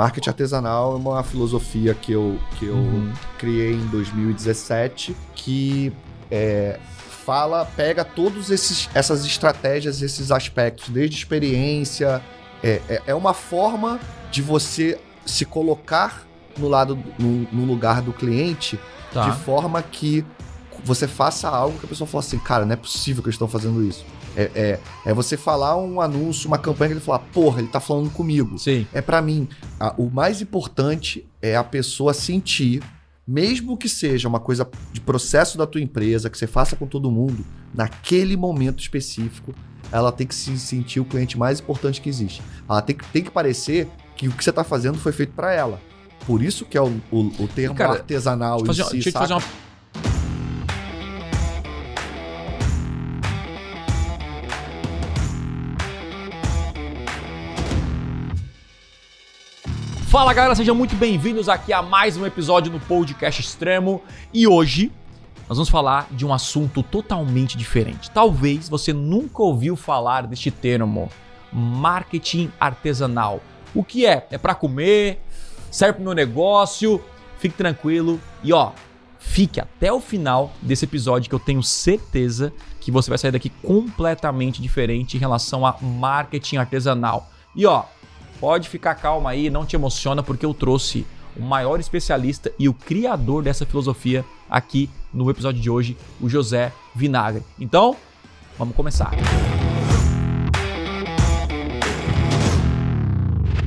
marketing artesanal é uma filosofia que eu, que eu Uhum. criei em 2017 que é, fala, pega todos esses essas estratégias, esses aspectos, desde experiência, é, é, é uma forma de você se colocar no lado no, no lugar do cliente Tá. de forma que você faça algo que a pessoa fala assim, cara, não é possível que eles estão fazendo isso. É, é, é você falar um anúncio, uma campanha que ele fala, porra, ele tá falando comigo. Sim. É pra mim. A- o mais importante é a pessoa sentir, mesmo que seja uma coisa de processo da tua empresa, que você faça com todo mundo, naquele momento específico, ela tem que se sentir o cliente mais importante que existe. Ela tem que, tem que parecer que o que você tá fazendo foi feito pra ela. Por isso que é o, o, o termo Cara, artesanal Deixa fazer, si, deixa eu te fazer uma. Fala galera, sejam muito bem-vindos aqui a mais um episódio no Podcast Extremo e hoje nós vamos falar de um assunto totalmente diferente. Talvez você nunca ouviu falar deste termo, marketing artesanal. O que é? É para comer? Serve pro meu negócio? Fique tranquilo e ó, fique até o final desse episódio que eu tenho certeza que você vai sair daqui completamente diferente em relação a marketing artesanal. E ó, pode ficar calma aí, não te emociona porque eu trouxe o maior especialista e o criador dessa filosofia aqui no episódio de hoje, o José Vinagre. Então, vamos começar.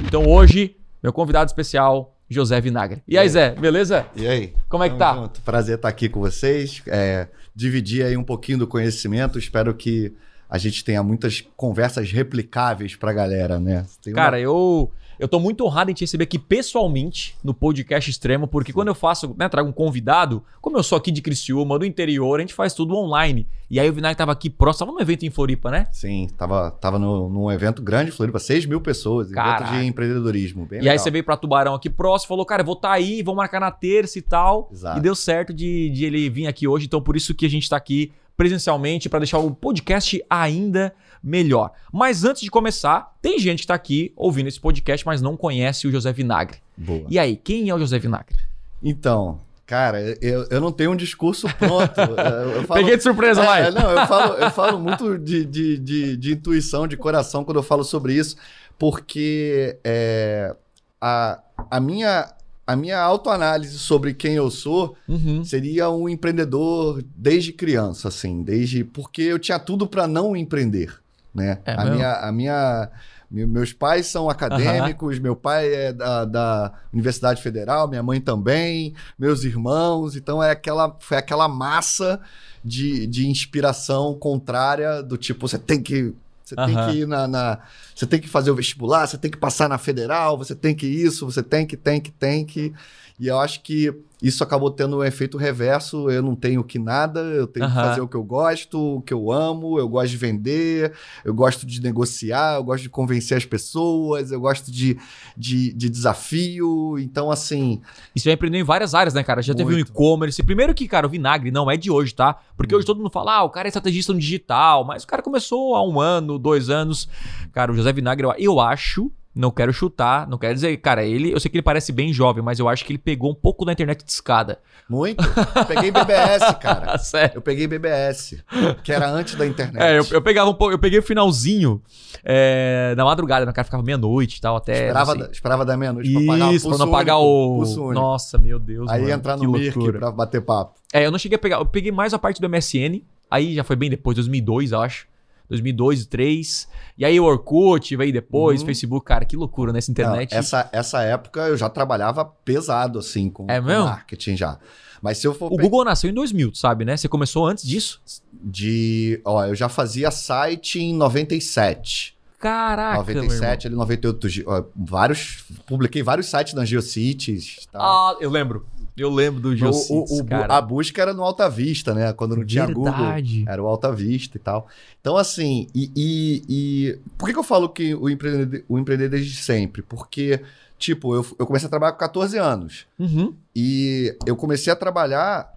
Então hoje, meu convidado especial, José Vinagre. E aí, Zé, beleza? E aí? Como é que tá? junto. Prazer estar aqui com vocês. É, dividir aí um pouquinho do conhecimento. Espero que a gente tenha muitas conversas replicáveis pra galera, né? Tem uma- Cara, eu eu tô muito honrado em te receber aqui pessoalmente no podcast Extremo, porque quando eu faço, né, trago um convidado, como eu sou aqui de Criciúma, do interior, a gente faz tudo online. E aí o Vinagre tava aqui próximo, tava num evento em Floripa, né? Sim, tava, tava no, num evento grande em Floripa, 6 mil pessoas, Caraca. evento de empreendedorismo. Bem e aí legal. você veio pra Tubarão aqui próximo, falou, cara, eu vou estar aí, vou marcar na terça e tal. Exato. E deu certo de, de ele vir aqui hoje, então por isso que a gente tá aqui presencialmente para deixar o podcast ainda melhor. Mas antes de começar, tem gente que tá aqui ouvindo esse podcast, mas não conhece o José Vinagre. Boa. E aí, quem é o José Vinagre? Então, cara, eu, eu não tenho um discurso pronto. Eu falo- Peguei de surpresa, É, vai. Não, eu falo, eu falo muito de, de, de, de intuição, de coração quando eu falo sobre isso, porque é, a, a minha, a minha autoanálise sobre quem eu sou Uhum. seria um empreendedor desde criança, assim, desde porque eu tinha tudo para não empreender, né? É a, minha, a minha me- meus pais são acadêmicos, meu pai é da, da Universidade Federal, minha mãe também, meus irmãos, então é aquela foi aquela massa de, de inspiração contrária do tipo você tem que você tem Aham. que ir na, na- Você tem que fazer o vestibular, você tem que passar na federal, você tem que isso, você tem que, tem que, tem que. E eu acho que isso acabou tendo um efeito reverso. Eu não tenho que nada, eu tenho que fazer o que eu gosto, o que eu amo, eu gosto de vender, eu gosto de negociar, eu gosto de convencer as pessoas, eu gosto de, de, de desafio. Então, assim, E você já empreendeu em várias áreas, né, cara? Já teve um Muito. e-commerce. Primeiro que, cara, o Vinagre não é de hoje, tá? Porque Hum. hoje todo mundo fala, ah, o cara é estrategista no digital, mas o cara começou há um ano, dois anos. Cara, o José Vinagre, eu acho, não quero chutar, não quero dizer, cara, ele, eu sei que ele parece bem jovem, mas eu acho que ele pegou um pouco da internet de escada. muito. Eu peguei BBS, cara. Sério. Eu peguei BBS, que era antes da internet. É, eu, eu pegava um pouco, eu peguei o finalzinho é, da madrugada? O cara ficava meia-noite e tal, até. Esperava, sei. da- esperava da meia-noite pra pagar o Isso, pra não pagar o. Nossa, meu Deus. Aí mano, entrar no Mirk pra bater papo. É, eu não cheguei a pegar. Eu peguei mais a parte do MSN. Aí já foi bem depois, 2002, eu acho. 2002, 2003. E aí o Orkut veio depois, Uhum. Facebook. Cara, que loucura nessa internet. Não, essa, essa época eu já trabalhava pesado, assim, com, É com marketing já. Mas se eu for O pe- Google nasceu em 2000, tu sabe, né? Você começou antes disso? de. Ó, eu já fazia site em 97. Caraca, 97, ali 98. gi- ó, vários. Publiquei vários sites na GeoCities. irmão. Ah, eu lembro. Eu lembro do O- Geocities, o, o- cara. a busca era no Alta Vista, né? Quando não tinha Google. Verdade. Era o Alta Vista e tal. Então, assim, e, e- e- por que, que eu falo que o empreender, o empreender desde sempre? Porque, tipo, eu, eu comecei a trabalhar com 14 anos. Uhum. E eu comecei a trabalhar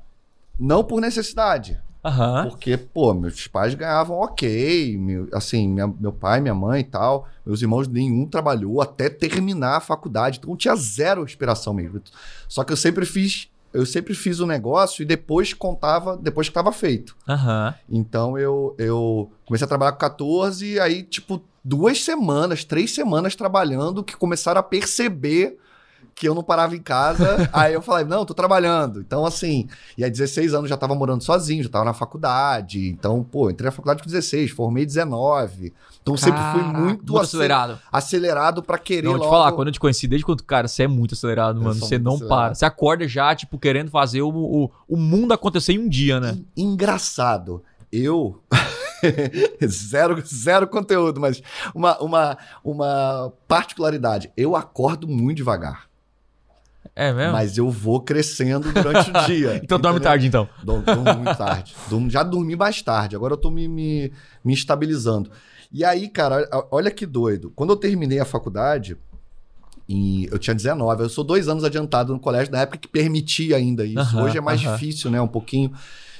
não por necessidade. Aham. Porque, pô, meus pais ganhavam ok, meu- assim, minha- meu pai, minha mãe e tal, meus irmãos nenhum trabalhou até terminar a faculdade, então tinha zero inspiração mesmo. Só que eu sempre fiz, eu sempre fiz o negócio e depois contava, depois que estava feito. Aham. Então eu, eu comecei a trabalhar com 14, e aí, tipo, duas semanas, três semanas trabalhando, que começaram a perceber que eu não parava em casa. aí eu falei, não, tô trabalhando. Então, assim, e aí 16 anos já tava morando sozinho, já tava na faculdade. Então, pô, entrei na faculdade com 16, formei 19. Então sempre fui muito, ace- acelerado. acelerado pra querer Não, vou te logo. falar, quando eu te conheci, desde quando, cara, você é muito acelerado, mano. Você muito não acelerado. para. Você acorda já, tipo, querendo fazer o, o, o mundo acontecer em um dia, né? Engraçado. Eu. zero, zero conteúdo, mas uma, uma, uma particularidade. Eu acordo muito devagar. É mesmo? Mas eu vou crescendo durante o dia. então dorme tarde, então. Durmo, durmo muito tarde. Durmo- já dormi mais tarde. Agora eu tô me, me, me estabilizando. E aí, cara, olha que doido. Quando eu terminei a faculdade, eu tinha 19. Eu sou dois anos adiantado no colégio, na época que permitia ainda isso. Hoje é mais difícil, né? Um pouquinho.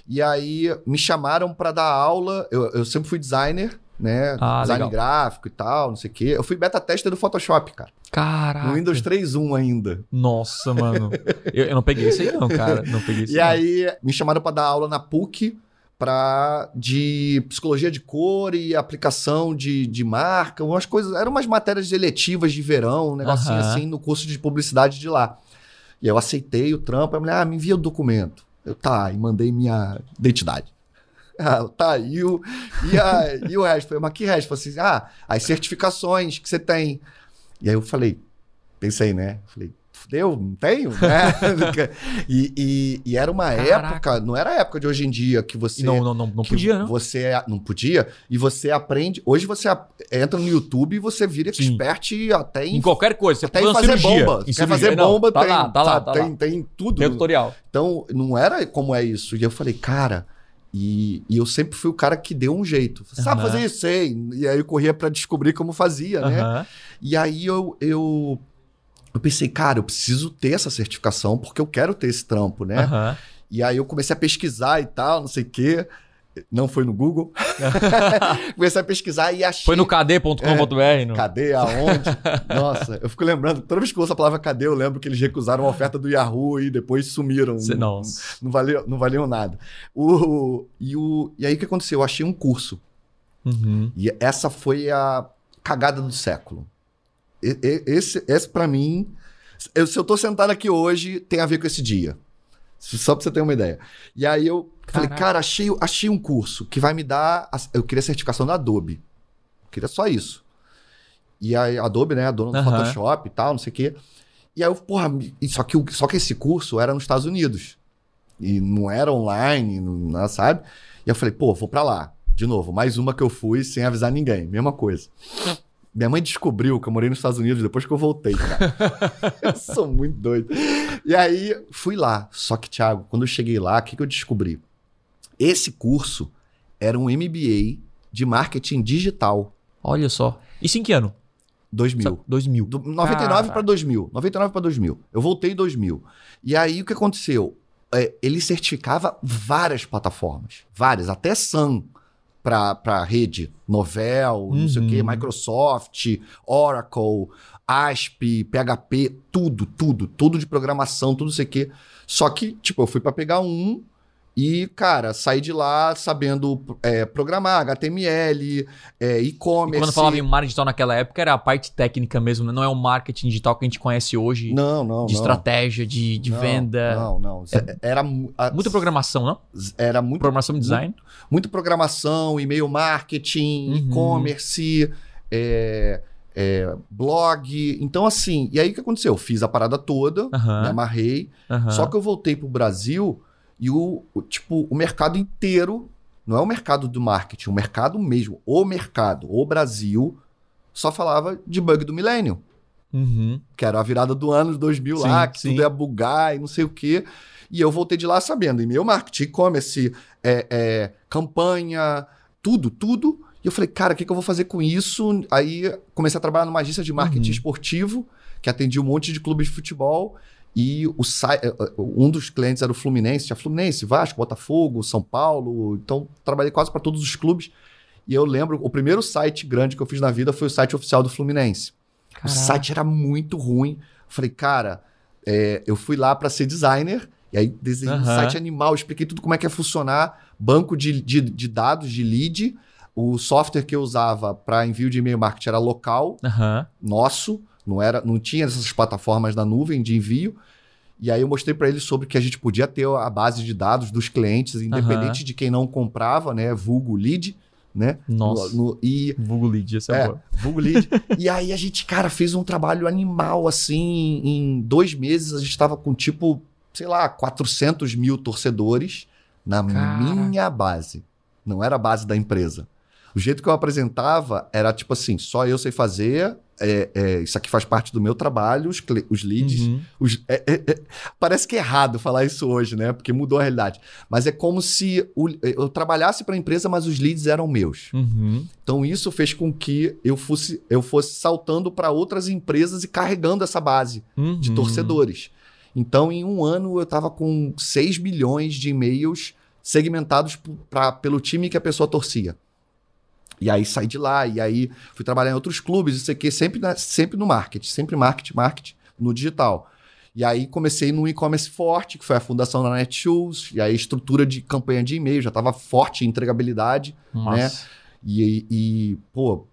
E aí me chamaram pra dar aula. Eu, eu sempre fui designer, né? Ah, Design legal. gráfico e tal, não sei o quê. Eu fui beta tester do Photoshop, cara. Caraca. No Windows 3.1 ainda. Nossa, mano. Eu, eu não peguei isso aí, não, cara. Não peguei isso E aí me chamaram para dar aula na PUC pra, de psicologia de cor e aplicação de, de marca, umas coisas. Eram umas matérias eletivas de verão, um negocinho Aham. assim, no curso de publicidade de lá. E aí eu aceitei o trampo, a mulher, ah, me envia o documento. Eu, tá, e mandei minha identidade. Ah, tá, e o, e, a, e o resto? Falei, mas que resto? Falei assim, ah, as certificações que você tem. E aí eu falei, pensei, né? Falei, fudeu, não tenho, né? e, e, e era uma Caraca. época, não era a época de hoje em dia que você. Não, não, não, não podia, não. Você é- não podia, e você aprende. Hoje você entra no YouTube e você vira Sim. expert até em, Em qualquer coisa. Você até em fazer cirurgia. bomba. Em Quer fazer Não, bomba, tá tem, lá, tá lá, tá tem, lá. tem tudo. Tem tutorial. Então, não era como é isso. E eu falei, cara, e, e eu sempre fui o cara que deu um jeito. Sabe Aham. fazer isso? Sei. E aí eu corria pra descobrir como fazia, né? Aham. E aí eu, eu, eu pensei, cara, eu preciso ter essa certificação porque eu quero ter esse trampo, né? Aham. E aí eu comecei a pesquisar e tal, não sei o quê. Não foi no Google. comecei a pesquisar e achei. Foi no kd.com.br. não? Cadê? Aonde? Nossa, eu fico lembrando, toda vez que eu ouço a palavra cadê, eu lembro que eles recusaram a oferta do Yahoo e depois sumiram. Cê- Não, Nossa. não, valeu, não valiam nada. O, e, o, e aí o que aconteceu? Eu achei um curso. Uhum. E essa foi a cagada do século. E- e- esse, esse para mim, eu- se eu tô sentado aqui hoje, tem a ver com esse dia. Só pra você ter uma ideia. E aí eu falei, Caraca. cara, achei, achei um curso que vai me dar. a- eu queria a certificação da Adobe. Eu queria só isso. E aí, a Adobe, né? A dona do Aham. Photoshop e tal, não sei o quê. E aí eu, porra, só que, só que esse curso era nos Estados Unidos. E não era online, não, não- sabe? E eu falei, pô, vou pra lá. De novo, mais uma que eu fui sem avisar ninguém. Mesma coisa. Minha mãe descobriu que eu morei nos Estados Unidos depois que eu voltei, cara. eu sou muito doido. E aí, fui lá. Só que, Thiago, quando eu cheguei lá, o que, que eu descobri? Esse curso era um MBA de marketing digital. Olha só. Isso em que ano? 2000. 2000. Do 99 Caraca. para 2000. 99 para 2000. Eu voltei em 2000. E aí o que aconteceu? É, ele certificava várias plataformas. Várias. Até Sun para rede. Novel, não sei o quê. Uhum. Microsoft, Oracle, ASP, PHP. Tudo, tudo. Tudo de programação, tudo sei o quê. Só que, tipo, eu fui para pegar um e, cara, saí de lá sabendo é, programar, HTML, é, E e-commerce. quando falava em marketing digital naquela época, era a parte técnica mesmo, né? Não é o marketing digital que a gente conhece hoje, Não, não, de não. estratégia, de, de Não, venda. Não, não. Era, mu- a- Muita programação, não? era muito, Programação e design. muito programação, e-mail marketing, Uhum. e-commerce, é, é, blog. Então, assim, e aí o que aconteceu? Eu fiz a parada toda, me Aham. amarrei, aham. só que eu voltei pro Brasil e o, o, tipo, o mercado inteiro, não é o mercado do marketing, o mercado mesmo, o mercado, o Brasil, só falava de bug do milênio. Uhum. que era a virada do ano de 2000 Sim, lá, que sim. tudo ia bugar e não sei o quê. E eu voltei de lá sabendo, e-mail marketing, e-commerce, é, é, campanha, tudo, tudo. E eu falei, cara, o que, que eu vou fazer com isso? Aí comecei a trabalhar numa agência de marketing Uhum. esportivo, que atendia um monte de clubes de futebol. E o, eh, eh, um dos clientes era o Fluminense, tinha Fluminense, Vasco, Botafogo, São Paulo. Então, trabalhei quase para todos os clubes. E eu lembro, o primeiro site grande que eu fiz na vida foi o site oficial do Fluminense. O Caraca. site era muito ruim. Falei, cara, é, eu fui lá para ser designer. E aí desenhei um Aham. site animal, expliquei tudo como é que ia funcionar, banco de, de, de dados, de lead. O software que eu usava para envio de e-mail marketing era local, Aham. nosso, não era, não tinha essas plataformas da nuvem de envio. E aí eu mostrei para ele sobre que a gente podia ter a base de dados dos clientes, independente de quem não comprava, né? Vulgo lead, né? Nossa. No- no- e Google Lead, essa é, é, boa. vulgo lead. e aí a gente, cara, fez um trabalho animal, assim, em dois meses a gente estava com tipo, sei lá, 400 mil torcedores na Cara. minha base. Não era a base da empresa. O jeito que eu apresentava era tipo assim, só eu sei fazer, é, é, isso aqui faz parte do meu trabalho, os, os leads, Uhum. os- é- é- é- parece que é errado falar isso hoje, né? Porque mudou a realidade. Mas é como se o- eu trabalhasse para a empresa, mas os leads eram meus. Uhum. Então isso fez com que eu fosse, eu fosse saltando para outras empresas e carregando essa base de Uhum. torcedores. Então, em um ano, eu estava com 6 milhões de e-mails segmentados pra, pelo time que a pessoa torcia. E aí saí de lá, e aí fui trabalhar em outros clubes, isso aqui, sempre, na- sempre no marketing, sempre marketing, marketing, no digital. E aí comecei no e-commerce forte, que foi a fundação da Netshoes, e aí estrutura de campanha de e-mail, já estava forte em entregabilidade. Nossa. E, e pô,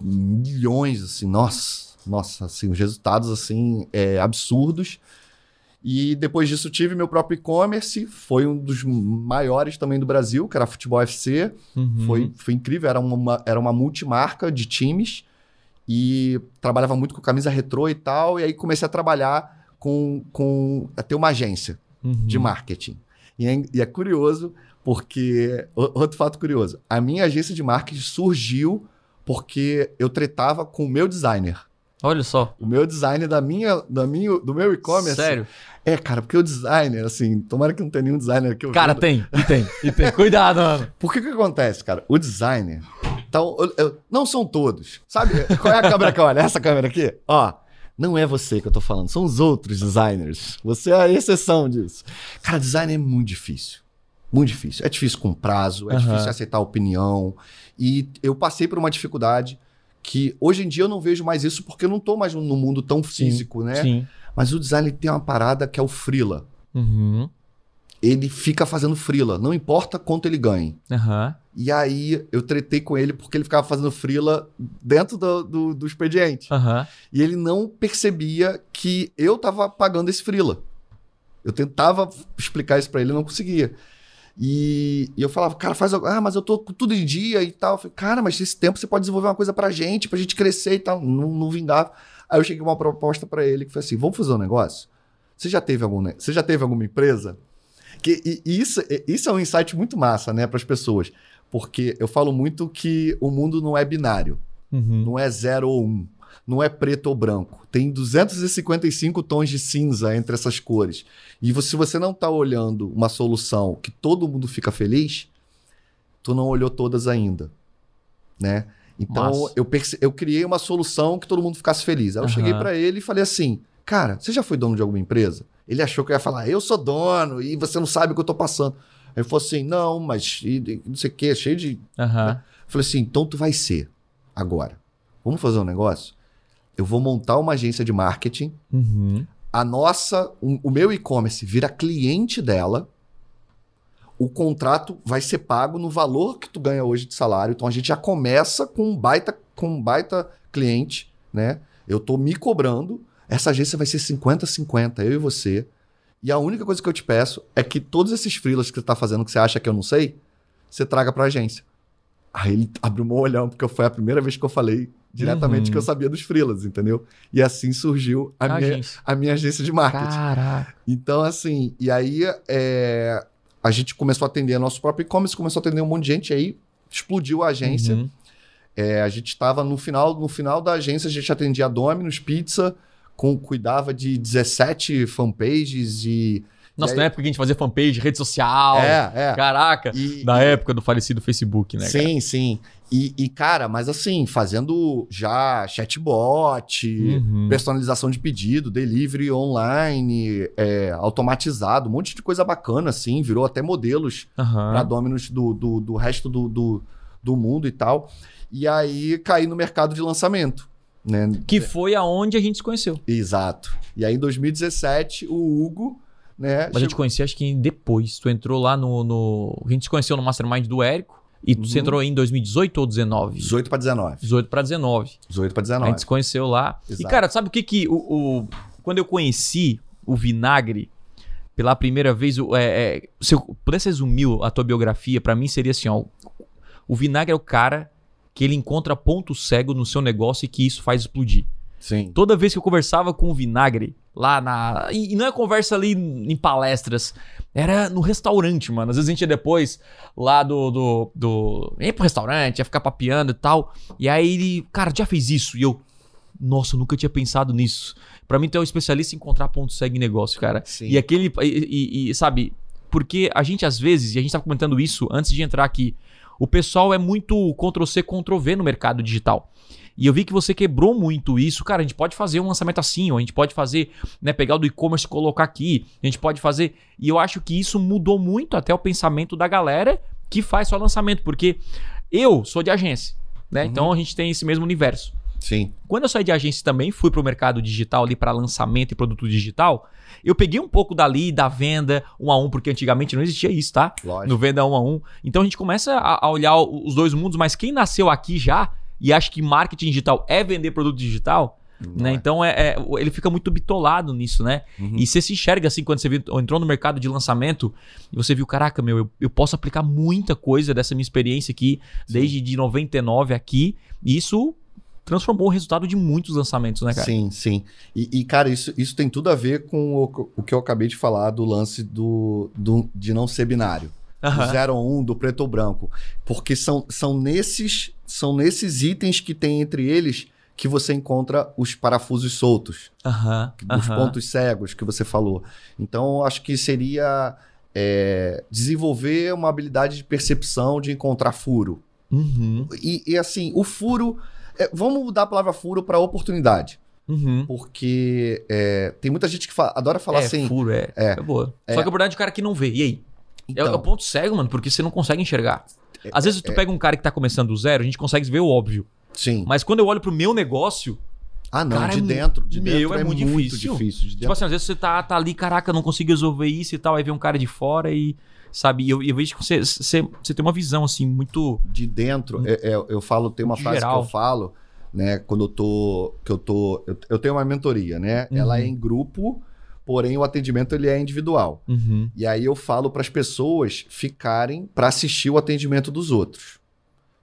milhões, assim, nossa, nossa, assim, os resultados, assim, é, absurdos. E depois disso tive meu próprio e-commerce, foi um dos maiores também do Brasil, que era Futebol FC. Uhum. Foi, foi incrível, era uma, era uma multimarca de times e trabalhava muito com camisa retrô e tal. E aí comecei a trabalhar com, com a ter uma agência Uhum. de marketing. E é, e é curioso, porque. Outro fato curioso: a minha agência de marketing surgiu porque eu tretava com o meu designer. Olha só. O meu designer da minha, da minha, do meu e-commerce. Sério? É, cara, porque o designer, assim, tomara que não tenha nenhum designer aqui. Cara, tem. E tem. E tem. Cuidado, mano. Por que que acontece, cara? O designer. Então, eu- eu- não são todos. Sabe qual é a câmera que olha? Essa câmera aqui? Ó, não é você que eu tô falando, são os outros designers. Você é a exceção disso. Cara, design é muito difícil. Muito difícil. É difícil com prazo, é Aham. difícil aceitar opinião. E eu passei por uma dificuldade que hoje em dia eu não vejo mais isso porque eu não tô mais no mundo tão físico, né? Sim. Mas o design tem uma parada que é o freela. Uhum. Ele fica fazendo freela, não importa quanto ele ganhe. Aham. E aí eu tretei com ele porque ele ficava fazendo freela dentro do, do, do expediente. Aham. E ele não percebia que eu tava pagando esse freela. Eu tentava explicar isso pra ele, não conseguia. E, e eu falava, cara, faz algo. Ah, mas eu tô com tudo em dia e tal. Eu falei, cara, mas esse tempo você pode desenvolver uma coisa pra gente, pra gente crescer e tal. Não, não vingava. Aí eu cheguei com uma proposta pra ele que foi assim: vamos fazer um negócio? Você já teve algum, você já teve alguma empresa? Que, e, e isso, isso é um insight muito massa, né, para as pessoas. Porque eu falo muito que o mundo não é binário. Uhum. Não é zero ou um. Não é preto ou branco. Tem 255 tons de cinza entre essas cores. E se você não está olhando uma solução que todo mundo fica feliz, tu não olhou todas ainda. Né? Então eu, eu criei uma solução que todo mundo ficasse feliz. Aí eu Aham. cheguei para ele e falei assim: Cara, você já foi dono de alguma empresa? Ele achou que eu ia falar, eu sou dono e você não sabe o que eu tô passando. Aí ele falou assim: Não, mas não sei o que, cheio de Aham. eu falei assim, então tu vai ser agora. Vamos fazer um negócio? Eu vou montar uma agência de marketing. Uhum. A nossa, o, o meu e-commerce vira cliente dela. O contrato vai ser pago no valor que tu ganha hoje de salário. Então a gente já começa com um baita, com um baita cliente, né? Eu tô me cobrando. Essa agência vai ser 50-50, eu e você. E a única coisa que eu te peço é que todos esses freelas que você tá fazendo que você acha que eu não sei, você traga pra agência. Aí ele abriu um olhão, porque foi a primeira vez que eu falei diretamente Uhum. que eu sabia dos freelas, entendeu? E assim surgiu a, minha, Agência. a minha agência de marketing. Caraca. Então, assim, e aí é, a gente começou a atender nosso próprio e-commerce, começou a atender um monte de gente, aí explodiu a agência. Uhum. É, a gente estava no final, no final da agência, a gente atendia a Domino's Pizza, com, cuidava de 17 fanpages e. Nossa, e aí- na época que a gente fazia fanpage, rede social. É, é. Caraca. E- Da época do falecido Facebook, né? cara? Sim, sim. E, e, cara, mas assim, fazendo já chatbot, Uhum. personalização de pedido, delivery online, é, automatizado, um monte de coisa bacana, assim, virou até modelos Aham. para Dominus do, do, do resto do, do, do mundo e tal. E aí caí no mercado de lançamento, né? Que foi aonde a gente se conheceu. Exato. E aí em 2017, o Hugo, né? Mas eu te conheci acho que depois. Tu entrou lá no, no- A gente se conheceu no Mastermind do Érico. E tu você Uhum. entrou em 2018 ou 19? 18 para 19. 18 para 19. 18 para A 19. gente se conheceu lá. E, Exato. cara, sabe o que que... O, o- Quando eu conheci o Vinagre, pela primeira vez, o- é, é, se eu pudesse resumir a tua biografia, pra mim seria assim, ó. O Vinagre é o cara que ele encontra ponto cego no seu negócio e que isso faz explodir. Sim. Toda vez que eu conversava com o Vinagre, lá na. E não é conversa ali em palestras, era no restaurante, mano. Às vezes a gente ia depois lá do. do, do... ia pro restaurante, ia ficar papeando e tal. E aí ele, cara, já fez isso? E eu, nossa, eu nunca tinha pensado nisso. Pra mim, tu é um especialista em encontrar ponto cego em negócio, cara. Sim. E aquele. E, e- e, sabe, porque a gente às vezes, e a gente tava comentando isso antes de entrar aqui, o pessoal é muito Ctrl-C, Ctrl-V no mercado digital. E eu vi que você quebrou muito isso. Cara, a gente pode fazer um lançamento assim, ou a gente pode fazer, né, pegar o do e-commerce e colocar aqui. A gente pode fazer. E eu acho que isso mudou muito até o pensamento da galera que faz só lançamento, porque eu sou de agência, né? Uhum. Então a gente tem esse mesmo universo. Sim. Quando eu saí de agência também, fui para o mercado digital ali para lançamento e produto digital. Eu peguei um pouco dali da venda um a um, porque antigamente não existia isso, tá? Lógico. No venda um a um. Então a gente começa a, olhar os dois mundos, mas quem nasceu aqui já e acha que marketing digital é vender produto digital, né? é. Então é, é- ele fica muito bitolado nisso, né? Uhum. E você se enxerga assim quando você viu- entrou no mercado de lançamento e você viu, caraca, meu, eu, eu posso aplicar muita coisa dessa minha experiência aqui, desde de 99 aqui, e isso transformou o resultado de muitos lançamentos, né, cara? Sim, sim. E, e, cara, isso, isso tem tudo a ver com o, o que eu acabei de falar do lance do, do- de não ser binário. Do Aham. 0 ou 1, do preto ou branco. Porque são, são, nesses, são nesses itens que tem entre eles que você encontra os parafusos soltos, Aham. os pontos cegos que você falou. Então, acho que seria é, desenvolver uma habilidade de percepção de encontrar furo. Uhum. E, e, assim, o furo. é, vamos mudar a palavra furo para oportunidade. Uhum. Porque é, tem muita gente que fa- adora falar é, assim. furo, é. É. É, boa. É. Só que a verdade é o cara que não vê. E aí? É- Então, É, o ponto cego, mano, porque você não consegue enxergar. Às vezes tu pega um cara que tá começando do zero, a gente consegue ver o óbvio. sim. Mas quando eu olho pro meu negócio, Ah, não, cara, de é dentro. De meu, dentro é é, muito muito, difícil. difícil. de tipo dentro- assim, às vezes você tá, tá ali, caraca, não consigo resolver isso e tal, aí vem um cara de fora e. Sabe, e eu, eu vejo que você, você, você tem uma visão, assim, muito. de dentro, é- é, eu falo, tem uma Muito frase geral. que eu falo, né, quando eu tô, que eu tô, eu, eu tenho uma mentoria, né? Uhum. Ela é em grupo, porém o atendimento ele é individual. Uhum. E aí eu falo para as pessoas ficarem para assistir o atendimento dos outros.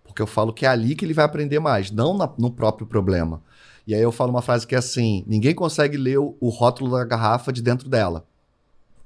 Porque eu falo que é ali que ele vai aprender mais, não na- no próprio problema. E aí eu falo uma frase que é assim: ninguém consegue ler o, o rótulo da garrafa de dentro dela.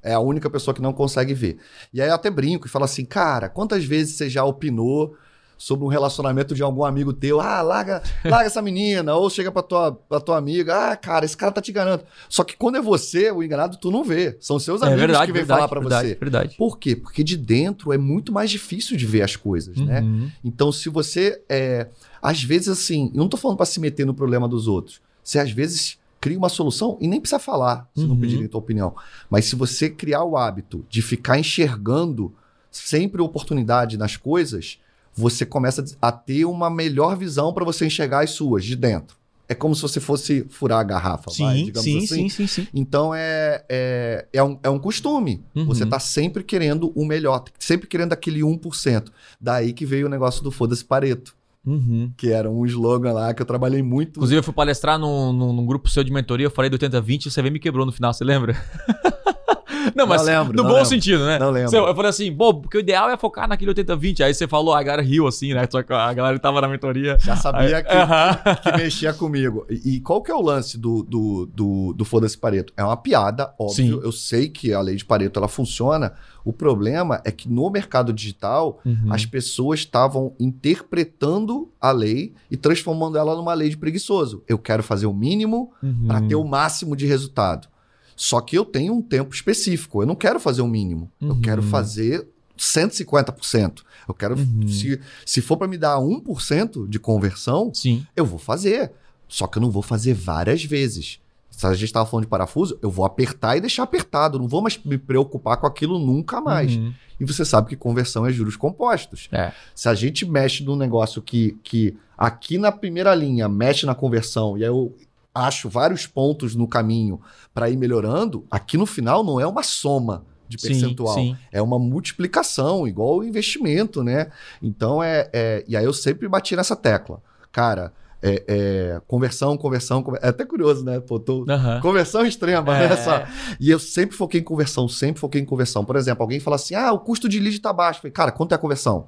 É a única pessoa que não consegue ver. E aí eu até brinco e falo assim: cara, quantas vezes você já opinou sobre um relacionamento de algum amigo teu? Ah, larga, larga essa menina. Ou chega pra tua, pra tua amiga: ah, cara, esse cara tá te enganando. Só que quando é você, o enganado, tu não vê. São seus É amigos verdade, que vêm verdade, falar pra verdade, você. verdade. Por quê? Porque de dentro é muito mais difícil de ver as coisas, né? Uhum. Então, se você. É, às vezes, assim, eu não tô falando pra se meter no problema dos outros. Você, às vezes, cria uma solução e nem precisa falar, se não Uhum. pedirem tua opinião. Mas se você criar o hábito de ficar enxergando sempre oportunidade nas coisas, você começa a ter uma melhor visão para você enxergar as suas de dentro. É como se você fosse furar a garrafa, vai, Sim, digamos sim, assim. sim, sim, sim. Então é, é, é, um, é um costume. Uhum. Você tá sempre querendo o melhor, sempre querendo aquele 1%. Daí que veio o negócio do Foda-se Pareto, Uhum. que era um slogan lá que eu trabalhei muito. Inclusive, eu fui palestrar num, num, num grupo seu de mentoria, eu falei do 80-20 e você e me quebrou no final, você lembra? não, mas Não lembro, no não bom lembro. sentido, né? Não lembro. Eu falei assim, bom, porque o ideal é focar naquele 80-20. Aí você falou, a galera riu assim, né? Só que a galera tava na mentoria. Já sabia Aí- que, Aham. que mexia comigo. E, e qual que é o lance do, do, do, do Foda-se Pareto? É uma piada, óbvio. Sim. Eu sei que a lei de Pareto ela funciona. O problema é que no mercado digital, Uhum. as pessoas estavam interpretando a lei e transformando ela numa lei de preguiçoso. Eu quero fazer o mínimo Uhum. para ter o máximo de resultado. Só que eu tenho um tempo específico. Eu não quero fazer o mínimo. Eu Uhum. quero fazer 150%. Eu quero. Se, se for para me dar 1% de conversão, Sim. eu vou fazer. Só que eu não vou fazer várias vezes. Se a gente estava falando de parafuso, eu vou apertar e deixar apertado. Não vou mais me preocupar com aquilo nunca mais. Uhum. E você sabe que conversão é juros compostos. É. Se a gente mexe num negócio que, que aqui na primeira linha mexe na conversão e aí eu acho vários pontos no caminho para ir melhorando, aqui no final não é uma soma de Sim, percentual. sim. É uma multiplicação, igual o investimento, né? Então é, é- E aí eu sempre bati nessa tecla. Cara, é, é, conversão, conversão, conver- É até curioso, né? Pô, tô- Aham. Conversão extrema, É. né? Só. E eu sempre foquei em conversão, sempre foquei em conversão. Por exemplo, alguém fala assim: ah, o custo de lead tá baixo. Eu falei, cara, quanto é a conversão?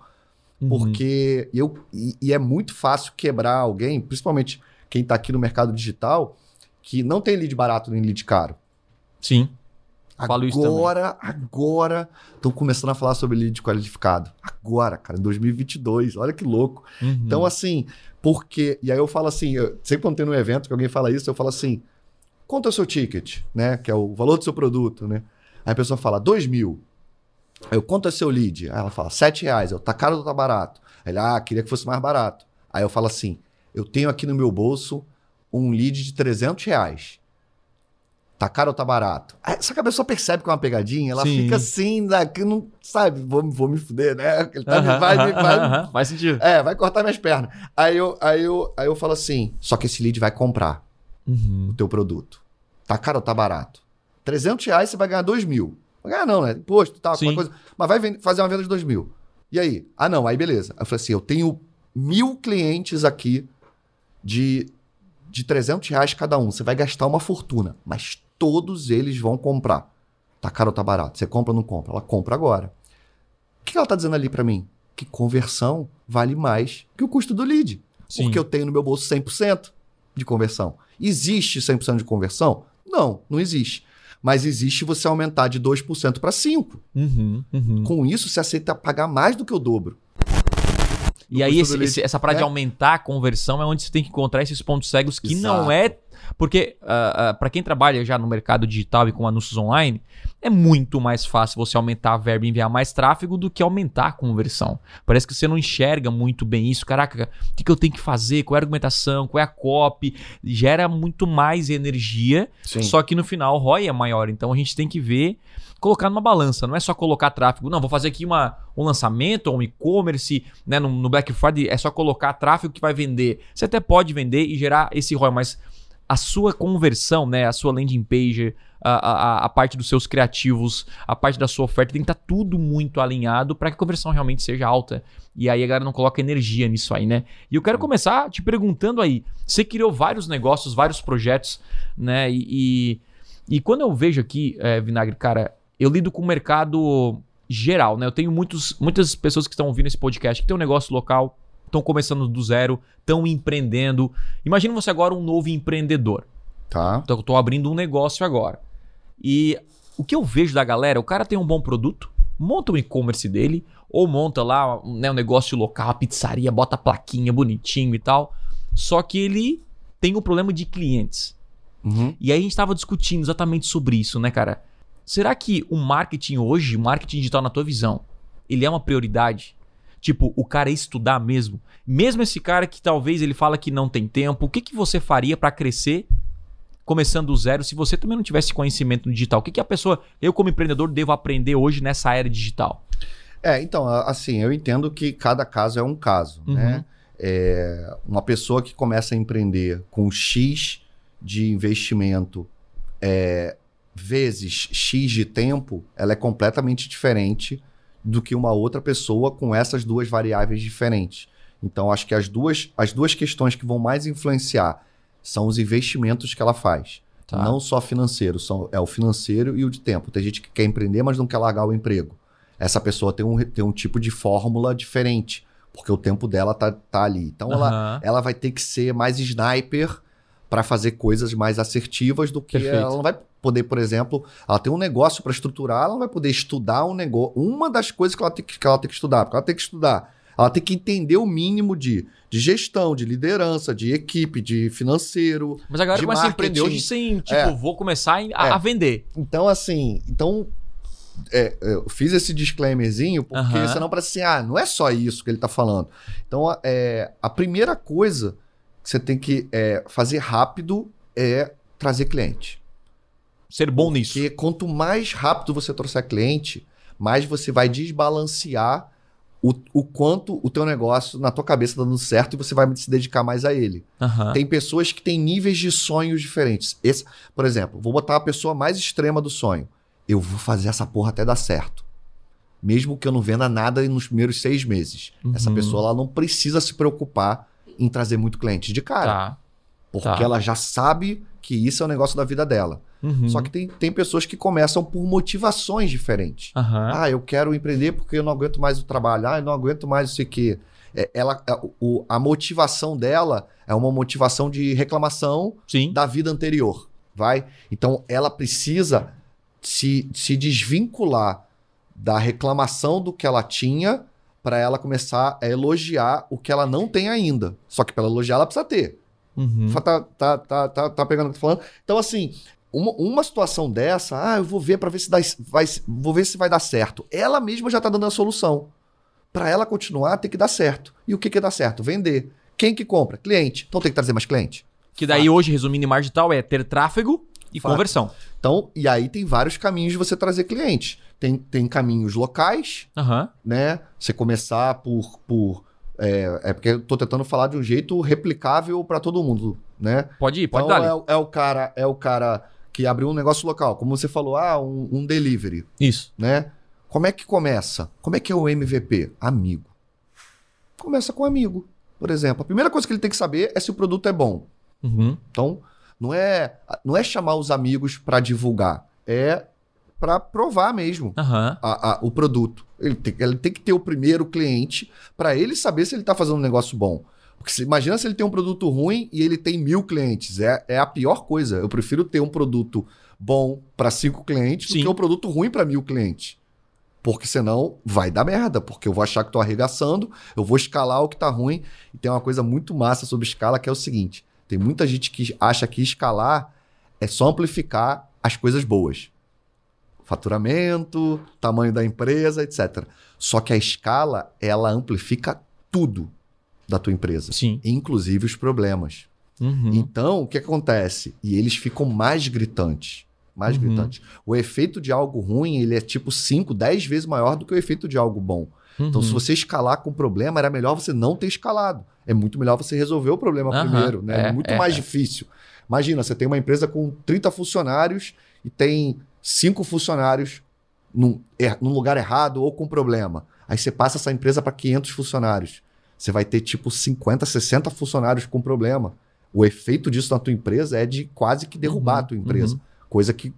Uhum. Porque eu. E, e é muito fácil quebrar alguém, principalmente quem tá aqui no mercado digital, que não tem lead barato nem lead caro. Sim. Falo. Agora, agora, estão começando a falar sobre lead qualificado. Agora, cara, em 2022. Olha que louco. Uhum. Então, assim, porque. E aí eu falo assim, eu- sempre quando tem um evento que alguém fala isso, eu falo assim: quanto é o seu ticket, né? Que é o valor do seu produto, né? Aí a pessoa fala, dois mil. Aí eu, quanto é seu lead? Aí ela fala, sete reais. Eu, tá caro ou tá barato? Aí ele, ah, queria que fosse mais barato. Aí eu falo assim, eu tenho aqui no meu bolso um lead de 300 reais. Tá caro ou tá barato? Aí, só que a pessoa percebe que é uma pegadinha, ela Sim. fica assim, daqui não sabe, vou, vou me fuder, né? Ele tá, Aham, vai, vai, aham, vai, aham. Faz sentido. é, vai cortar minhas pernas. Aí eu, aí eu, aí eu falo assim: só que esse lead vai comprar Uhum. o teu produto. Tá caro ou tá barato? 300 reais você vai ganhar 2 mil. Vai ganhar não, né? Imposto e tal, Sim. alguma coisa. Mas vai fazer uma venda de 2 mil. E aí? Ah, não, aí beleza. Aí eu falei assim: eu tenho mil clientes aqui de, de 300 reais cada um. Você vai gastar uma fortuna, mas todos eles vão comprar. Tá caro ou tá barato? Você compra ou não compra? Ela compra agora. O que ela tá dizendo ali pra mim? Que conversão vale mais que o custo do lead. Sim. Porque eu tenho no meu bolso 100% de conversão. Existe 100% de conversão? Não, não existe. Mas existe você aumentar de 2% para 5%. Uhum, uhum. Com isso, você aceita pagar mais do que o dobro. E aí, esse- do esse- essa parada de né? aumentar a conversão é onde você tem que encontrar esses pontos cegos que não Exato. é. Porque, para quem trabalha já no mercado digital e com anúncios online, é muito mais fácil você aumentar a verba e enviar mais tráfego do que aumentar a conversão. Parece que você não enxerga muito bem isso. Caraca, o que, que eu tenho que fazer? Qual é a argumentação? Qual é a copy? Gera muito mais energia Sim. só que no final o ROI é maior, então a gente tem que ver, colocar numa balança, não é só colocar tráfego. Não, vou fazer aqui uma, um lançamento um e-commerce, né, no, no Black Friday é só colocar tráfego que vai vender. Você até pode vender e gerar esse ROI, mas a sua conversão, né, a sua landing page, a, a, a parte dos seus criativos, a parte da sua oferta, tem que estar tudo muito alinhado para que a conversão realmente seja alta. E aí a galera não coloca energia nisso aí, né? E eu quero começar te perguntando aí, você criou vários negócios, vários projetos, né? E, e, e quando eu vejo aqui, é, Vinagre, cara, eu lido com o mercado geral, né? Eu tenho muitos, muitas pessoas que estão ouvindo esse podcast que tem um negócio local, estão começando do zero, estão empreendendo. Imagina você agora um novo empreendedor. Tá. Então, eu tô abrindo um negócio agora. E o que eu vejo da galera, o cara tem um bom produto, monta o e-commerce dele, ou monta lá né, um negócio local, a pizzaria, bota a plaquinha bonitinho e tal. Só que ele tem um problema de clientes. Uhum. E aí a gente estava discutindo exatamente sobre isso, né, cara? Será que o marketing hoje, o marketing digital na tua visão, ele é uma prioridade? Tipo, o cara estudar mesmo? Mesmo esse cara que talvez ele fala que não tem tempo, o que, que você faria para crescer começando do zero se você também não tivesse conhecimento no digital? O que, que a pessoa, eu como empreendedor, devo aprender hoje nessa era digital? É, então, assim, eu entendo que cada caso é um caso, Uhum. né? É, uma pessoa que começa a empreender com X de investimento é, vezes X de tempo, ela é completamente diferente do que uma outra pessoa com essas duas variáveis diferentes. Então, acho que as duas, as duas questões que vão mais influenciar são os investimentos que ela faz. Tá. Não só financeiro, são, é o financeiro e o de tempo. Tem gente que quer empreender, mas não quer largar o emprego. Essa pessoa tem um, tem um tipo de fórmula diferente, porque o tempo dela tá, tá ali. Então, ela, Aham. ela vai ter que ser mais sniper para fazer coisas mais assertivas do que Perfeito. ela não vai poder, por exemplo, ela tem um negócio para estruturar, ela não vai poder estudar um negócio. Uma das coisas que ela tem que, que ela tem que estudar, porque ela tem que estudar, ela tem que entender o mínimo de, de gestão, de liderança, de equipe, de financeiro. Mas a galera começa a empreender hoje sem, tipo, É. vou começar a, É. a vender. Então, assim, então é, eu fiz esse disclaimerzinho porque Aham. senão parece assim, ah, não é só isso que ele tá falando. Então, é, a primeira coisa que você tem que é, fazer rápido é trazer cliente. Ser bom nisso. Porque quanto mais rápido você trouxer cliente, mais você vai desbalancear o, o quanto o teu negócio na tua cabeça tá dando certo e você vai se dedicar mais a ele. Aham. Tem pessoas que têm níveis de sonhos diferentes. Esse, por exemplo, vou botar a pessoa mais extrema do sonho. Eu vou fazer essa porra até dar certo. Mesmo que eu não venda nada nos primeiros seis meses. Essa Uhum. pessoa ela não precisa se preocupar em trazer muito cliente de cara. Tá. Porque tá. ela já sabe que isso é o negócio da vida dela. Uhum. Só que tem, tem pessoas que começam por motivações diferentes. Aham. Ah, eu quero empreender porque eu não aguento mais o trabalho. Ah, eu não aguento mais isso aqui. É, ela, a, o- a motivação dela é uma motivação de reclamação Sim. da vida anterior, vai? Então ela precisa se, se desvincular da reclamação do que ela tinha para ela começar a elogiar o que ela não tem ainda. Só que para elogiar ela precisa ter. Uhum. Tá, tá, tá, tá, tá pegando o que eu tô falando? Então, assim, uma, uma situação dessa, ah, eu vou ver para ver se dá, vai, vou ver se vai dar certo. Ela mesma já tá dando a solução. Para ela continuar, tem que dar certo. E o que que dá certo? Vender. Quem que compra? Cliente. Então tem que trazer mais cliente. Que daí hoje, resumindo em digital, é ter tráfego e Fato. conversão. Então, e aí tem vários caminhos de você trazer cliente. Tem, tem caminhos locais, Aham. né? Você começar por. por é, é porque eu tô tentando falar de um jeito replicável para todo mundo, né? Pode ir, pode então dar. é, é o cara, é o cara que abriu um negócio local, como você falou, ah, um, um delivery, Isso. né? Como é que começa? Como é que é o MVP? Amigo. Começa com amigo, por exemplo. A primeira coisa que ele tem que saber é se o produto é bom. Uhum. Então, não é, não é chamar os amigos para divulgar, é para provar mesmo Aham. a- a- o produto. Ele tem, ele tem que ter o primeiro cliente para ele saber se ele está fazendo um negócio bom. Porque se- imagina se ele tem um produto ruim e ele tem mil clientes. É, é a pior coisa. Eu prefiro ter um produto bom para cinco clientes Sim. do que um produto ruim para mil clientes. Porque senão vai dar merda, porque eu vou achar que tô arregaçando, eu vou escalar o que tá ruim. E tem uma coisa muito massa sobre escala que é o seguinte: tem muita gente que acha que escalar é só amplificar as coisas boas. Faturamento, tamanho da empresa, etc. Só que a escala, ela amplifica tudo da tua empresa, Sim. inclusive os problemas. Uhum. Então, o que acontece? E eles ficam mais gritantes. Mais Uhum. gritantes. O efeito de algo ruim, ele é tipo 5, 10 vezes maior do que o efeito de algo bom. Então, Uhum. se você escalar com problema, era melhor você não ter escalado. É muito melhor você resolver o problema primeiro, né? É, é, muito é, mais é. difícil. Imagina, você tem uma empresa com 30 funcionários e tem cinco funcionários num, er- num lugar errado ou com problema. Aí você passa essa empresa para 500 funcionários. Você vai ter tipo 50, 60 funcionários com problema. O efeito disso na tua empresa é de quase que derrubar Uhum, a tua empresa. uhum. Coisa que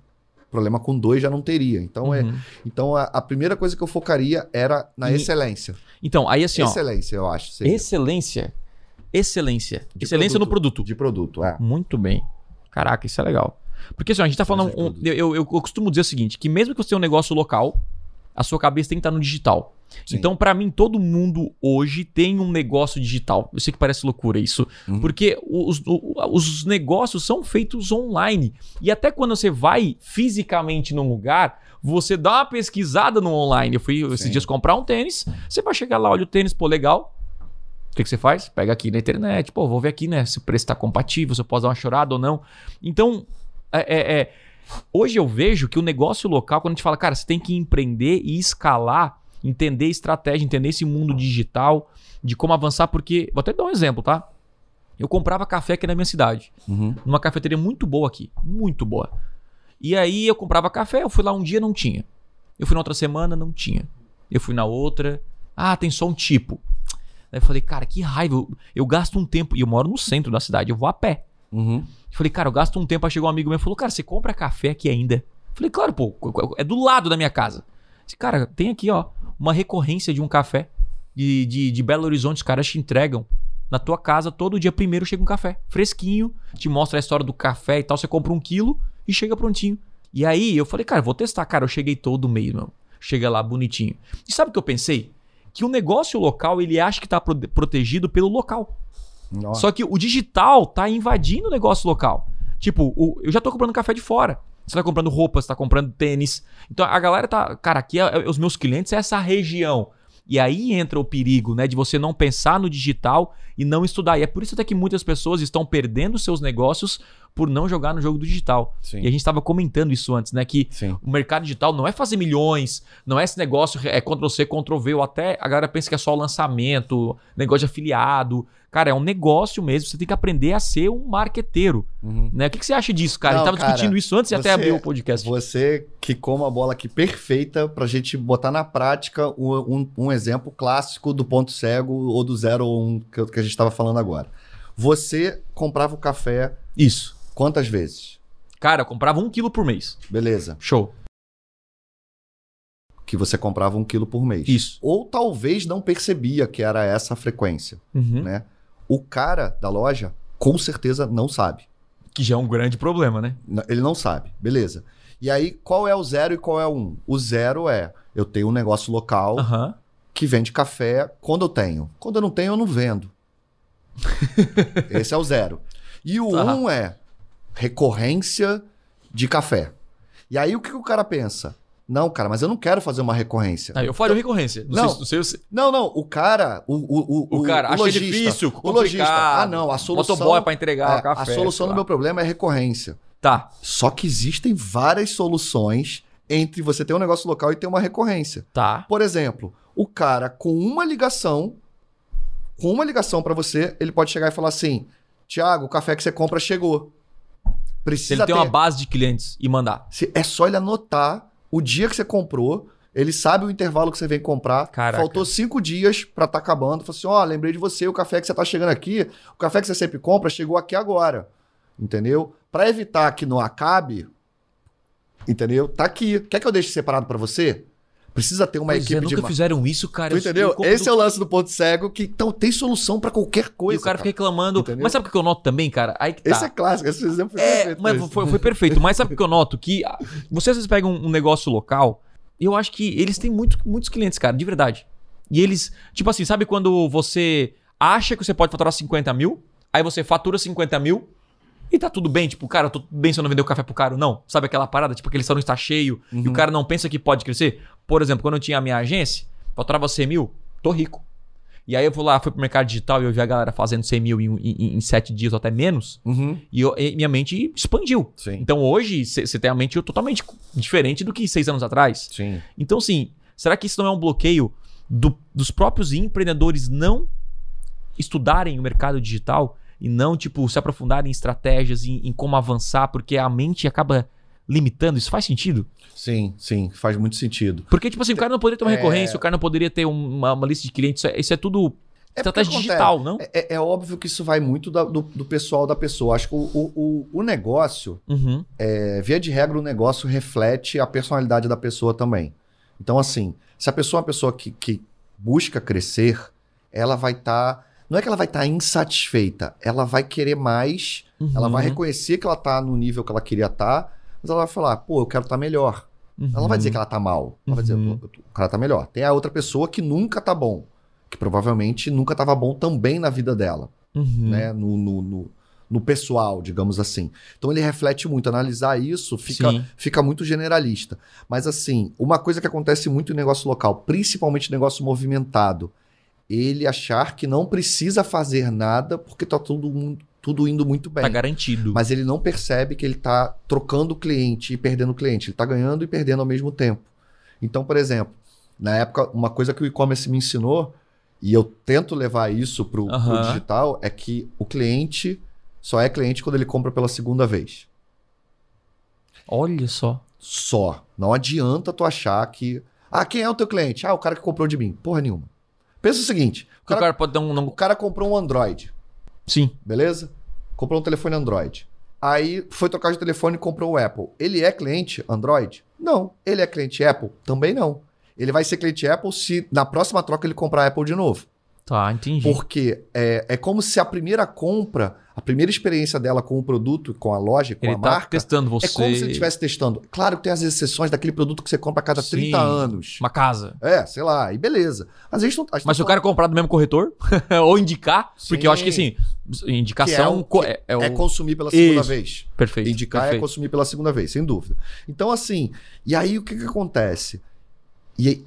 problema com dois já não teria. Então, é, Uhum. então a, a primeira coisa que eu focaria era na E- excelência. Então, aí assim, ó. excelência, eu acho. seria. Excelência. Excelência. De excelência no produto. produto. De produto, é. Muito bem. Caraca, isso é legal. Porque assim, ó, a gente tá falando. É um- produto. eu, eu, eu costumo dizer o seguinte: que mesmo que você tenha um negócio local, a sua cabeça tem que estar no digital. Sim. Então, pra mim, todo mundo hoje tem um negócio digital. Eu sei que parece loucura isso. Uhum. Porque os, os negócios são feitos online. E até quando você vai fisicamente num lugar, você dá uma pesquisada no online. Eu fui esses Sim. dias comprar um tênis. Você vai chegar lá, olha o tênis, pô, legal. O que, que você faz? Pega aqui na internet, pô, vou ver aqui, né? Se o preço tá compatível, se eu posso dar uma chorada ou não. Então, é, é- é, hoje eu vejo que o negócio local, quando a gente fala, cara, você tem que empreender e escalar, entender estratégia, entender esse mundo digital, de como avançar, porque. Vou até dar um exemplo, tá? Eu comprava café aqui na minha cidade, Uhum. numa cafeteria muito boa aqui, muito boa. E aí eu comprava café, eu fui lá um dia, não tinha. Eu fui na outra semana, não tinha. Eu fui na outra, ah, tem só um tipo. Aí eu falei, cara, que raiva, eu, eu gasto um tempo, e eu moro no centro da cidade, eu vou a pé. Uhum. Eu falei, cara, eu gasto um tempo. Aí chegou um amigo meu e falou, cara, você compra café aqui ainda? Eu falei, claro, pô, é do lado da minha casa. Disse, cara, tem aqui, ó, uma recorrência de um café de, de, de Belo Horizonte, os caras te entregam na tua casa, todo dia primeiro chega um café, fresquinho, te mostra a história do café e tal, você compra um quilo e chega prontinho. E aí eu falei, cara, vou testar. Cara, eu cheguei todo mês, meu. Chega lá bonitinho. E sabe o que eu pensei? Que o negócio local, ele acha que tá pro- protegido pelo local. Nossa. Só que o digital tá invadindo o negócio local. Tipo, o- eu já tô comprando café de fora. você tá comprando roupa, você tá comprando tênis. Então a galera tá. Cara, aqui é, é- os meus clientes é essa região. E aí entra o perigo, né? De você não pensar no digital e não estudar. E é por isso até que muitas pessoas estão perdendo seus negócios por não jogar no jogo do digital. Sim. E a gente estava comentando isso antes, né? Que Sim. o mercado digital não é fazer milhões, não é esse negócio, é Ctrl-C, Ctrl-V, ou até a galera pensa que é só lançamento, negócio de afiliado. Cara, é um negócio mesmo, você tem que aprender a ser um marqueteiro. Uhum. Né? O que, que você acha disso, cara? a Não, gente tava cara, discutindo isso antes e até você- abrir o podcast. Você quicou uma bola aqui perfeita pra gente botar na prática um, um- um exemplo clássico do ponto cego ou do zero ou um que, que a gente estava falando agora. Você comprava o café Isso. Quantas vezes? Cara, eu comprava um quilo por mês. Beleza. Show. Que você comprava um quilo por mês. Isso. Ou talvez não percebia que era essa a frequência. Uhum. né? O cara da loja com certeza não sabe. Que já é um grande problema, né? Ele não sabe. Beleza. E aí, qual é o zero e qual é o um? O zero é eu tenho um negócio local Aham. que vende café quando eu tenho. Quando eu não tenho, eu não vendo. Esse é o zero. E o Tá. um é recorrência de café. E aí, o que, que o cara pensa? Não, cara, mas eu não quero fazer uma recorrência. Aí eu faria recorrência. Não, Não. sei, se- não sei se- Não, não, o cara, o, o, o, O cara acha lojista, difícil, o lojista. Ah, não, a solução Motoboy pra entregar é, o café. a solução do meu problema é recorrência. Tá. Só que existem várias soluções entre você ter um negócio local e ter uma recorrência. Tá. Por exemplo, o cara com uma ligação, com uma ligação pra você, ele pode chegar e falar assim: Tiago, o café que você compra chegou. Se Precisa ele tem ter. uma base de clientes e mandar. Se- É só ele anotar o dia que você comprou. Ele sabe o intervalo que você vem comprar. Caraca. Faltou cinco dias pra tá acabando. Falou assim: ó, lembrei de você, o café que você tá chegando aqui, o café que você sempre compra chegou aqui agora. Entendeu? Pra evitar que não acabe, entendeu? Tá aqui. Quer que eu deixe separado pra você? Precisa ter uma Pois equipe é, de nunca ma- fizeram isso, cara. Tu Eu- entendeu? Esse do- é o lance do ponto cego, que então tem solução pra qualquer E coisa. o cara fica cara. reclamando. Entendeu? Mas sabe o que eu noto também, cara? Aí tá. Esse é clássico, esse exemplo foi É, perfeito. mas foi, foi perfeito. Mas sabe o que eu noto? Que ah, você às vezes pega um, um negócio local, e eu acho que eles têm muito, muitos clientes, cara, de verdade. E eles, tipo assim, sabe quando você acha que você pode faturar 50 mil, aí você fatura 50 mil e tá tudo bem, tipo, cara, eu tô tudo bem se eu não vender o café pro cara, não. Sabe aquela parada, tipo, aquele salão está cheio e Uhum. o cara não pensa que pode crescer? Por exemplo, quando eu tinha a minha agência, faturava 100 mil, tô rico. E aí eu vou lá, fui pro mercado digital e eu vi a galera fazendo 100 mil em, em, em 7 dias ou até menos. Uhum. E, eu- e minha mente expandiu. Sim. Então hoje você tem a mente totalmente diferente do que seis anos atrás. Sim. Então, assim, será que isso não é um bloqueio do- dos próprios empreendedores não estudarem o mercado digital e não, tipo, se aprofundarem em estratégias, em, em como avançar, porque a mente acaba limitando? Isso faz sentido? Sim, sim, faz muito sentido. Porque, tipo assim, o cara não poderia ter uma É. recorrência, o cara não poderia ter uma, uma lista de clientes. Isso é, isso é tudo É estratégia digital, não? É, é- é óbvio que isso vai muito da- do, do pessoal da pessoa. Acho que o, o, o- negócio, Uhum. é, via de regra, o negócio reflete a personalidade da pessoa também. Então, assim, se a pessoa é uma pessoa que, que busca crescer, ela vai estar. Não é que ela vai estar insatisfeita, ela vai querer mais, ela vai Uhum. reconhecer que ela está no nível que ela queria estar, mas ela vai falar, pô, eu quero estar melhor. Ela não vai dizer que ela tá mal. Ela vai dizer, Uhum. "Pô, o cara tá melhor. Tem a outra pessoa que nunca tá bom. Que provavelmente nunca tava bom também na vida dela, Uhum. né? No, no, no, no pessoal, digamos assim. Então ele reflete muito. Analisar isso fica, Sim. fica muito generalista. Mas assim, uma coisa que acontece muito em negócio local, principalmente negócio movimentado, ele achar que não precisa fazer nada porque tá tudo, tudo indo muito bem. Tá garantido. Mas ele não percebe que ele está trocando cliente e perdendo cliente. Ele está ganhando e perdendo ao mesmo tempo. Então, por exemplo, na época, uma coisa que o e-commerce me ensinou, e eu tento levar isso para o digital, é que o cliente só é cliente quando ele compra pela segunda vez. Olha só. Só. Não adianta tu achar que. Ah, quem é o teu cliente? Ah, o cara que comprou de mim. Porra nenhuma. Pensa o seguinte: o O cara, cara pode dar um. o cara comprou um Android. Sim. beleza? Comprou um telefone Android. Aí foi trocar de telefone e comprou o Apple. Ele é cliente Android? Não. Ele é cliente Apple? Também não. Ele vai ser cliente Apple se na próxima troca ele comprar Apple de novo. Tá, entendi. Porque é, é como se a primeira compra, a primeira experiência dela com o produto, com a loja, com ele a tá marca, testando você. é como se ele estivesse testando. Claro que tem as exceções daquele produto que você compra a cada Sim. 30 anos. Uma casa. É, sei lá, e beleza. Às vezes não. a gente Mas se tá o cara comprar do mesmo corretor, ou indicar, porque eu acho que assim, indicação Que é o- que é, é o... é consumir pela segunda Isso. vez. Perfeito. Indicar é perfeito. consumir pela segunda vez, sem dúvida. Então, assim, e aí o que que acontece? E aí,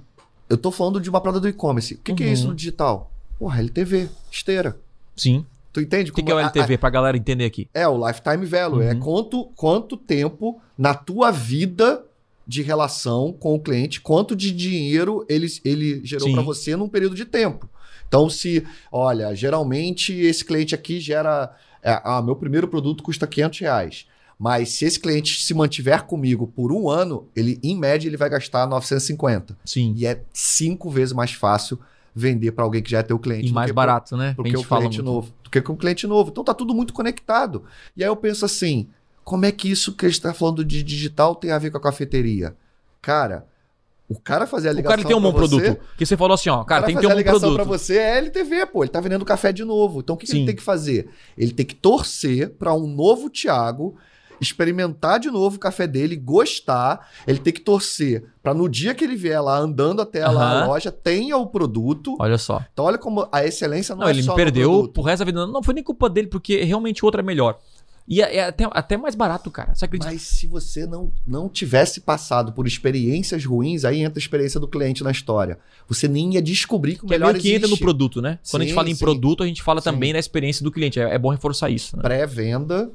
eu tô falando de uma parada do e-commerce. O que, que é Uhum. isso no digital? Porra, LTV, esteira. Sim. Tu entende? O que, que é o a- LTV, pra galera entender aqui? a- é o lifetime value. É Uhum. quanto, quanto tempo na tua vida de relação com o cliente, quanto de dinheiro ele, ele gerou para você num período de tempo. Então, se, olha, geralmente esse cliente aqui gera. é, ah, meu primeiro produto custa 500 reais. Mas se esse cliente se mantiver comigo por um ano, ele, em média, ele vai gastar 950. Sim. E é cinco vezes mais fácil vender para alguém que já é teu cliente. E mais barato, né? porque a o gente fala cliente muito. novo. Do que com o cliente novo. Então tá tudo muito conectado. E aí eu penso assim: como é que isso que a gente tá falando de digital tem a ver com a cafeteria? Cara, o cara fazer a O ligação. cara ele tem um bom você, produto. Que você falou assim, ó, o cara, tem que ter um a bom ligação produto. pra você é LTV, pô. Ele tá vendendo café de novo. Então o que, que ele tem que fazer? Ele tem que torcer pra um novo Thiago experimentar de novo o café dele, gostar. Ele tem que torcer pra no dia que ele vier lá andando até lá a loja, tenha o produto. Olha só. Então olha como a excelência não, Não, é ele só me perdeu pro resto da vida. Não foi nem culpa dele, porque realmente o outro é melhor. E é, é até, até mais barato, cara. Você acredita? Mas se você não, não tivesse passado por experiências ruins, aí entra a experiência do cliente na história. Você nem ia descobrir que o Que é melhor meio que entra no produto, né? Quando a gente Sim, fala em sim. produto, a gente fala Sim. também da experiência do cliente. É, é bom reforçar isso, né? Pré-venda,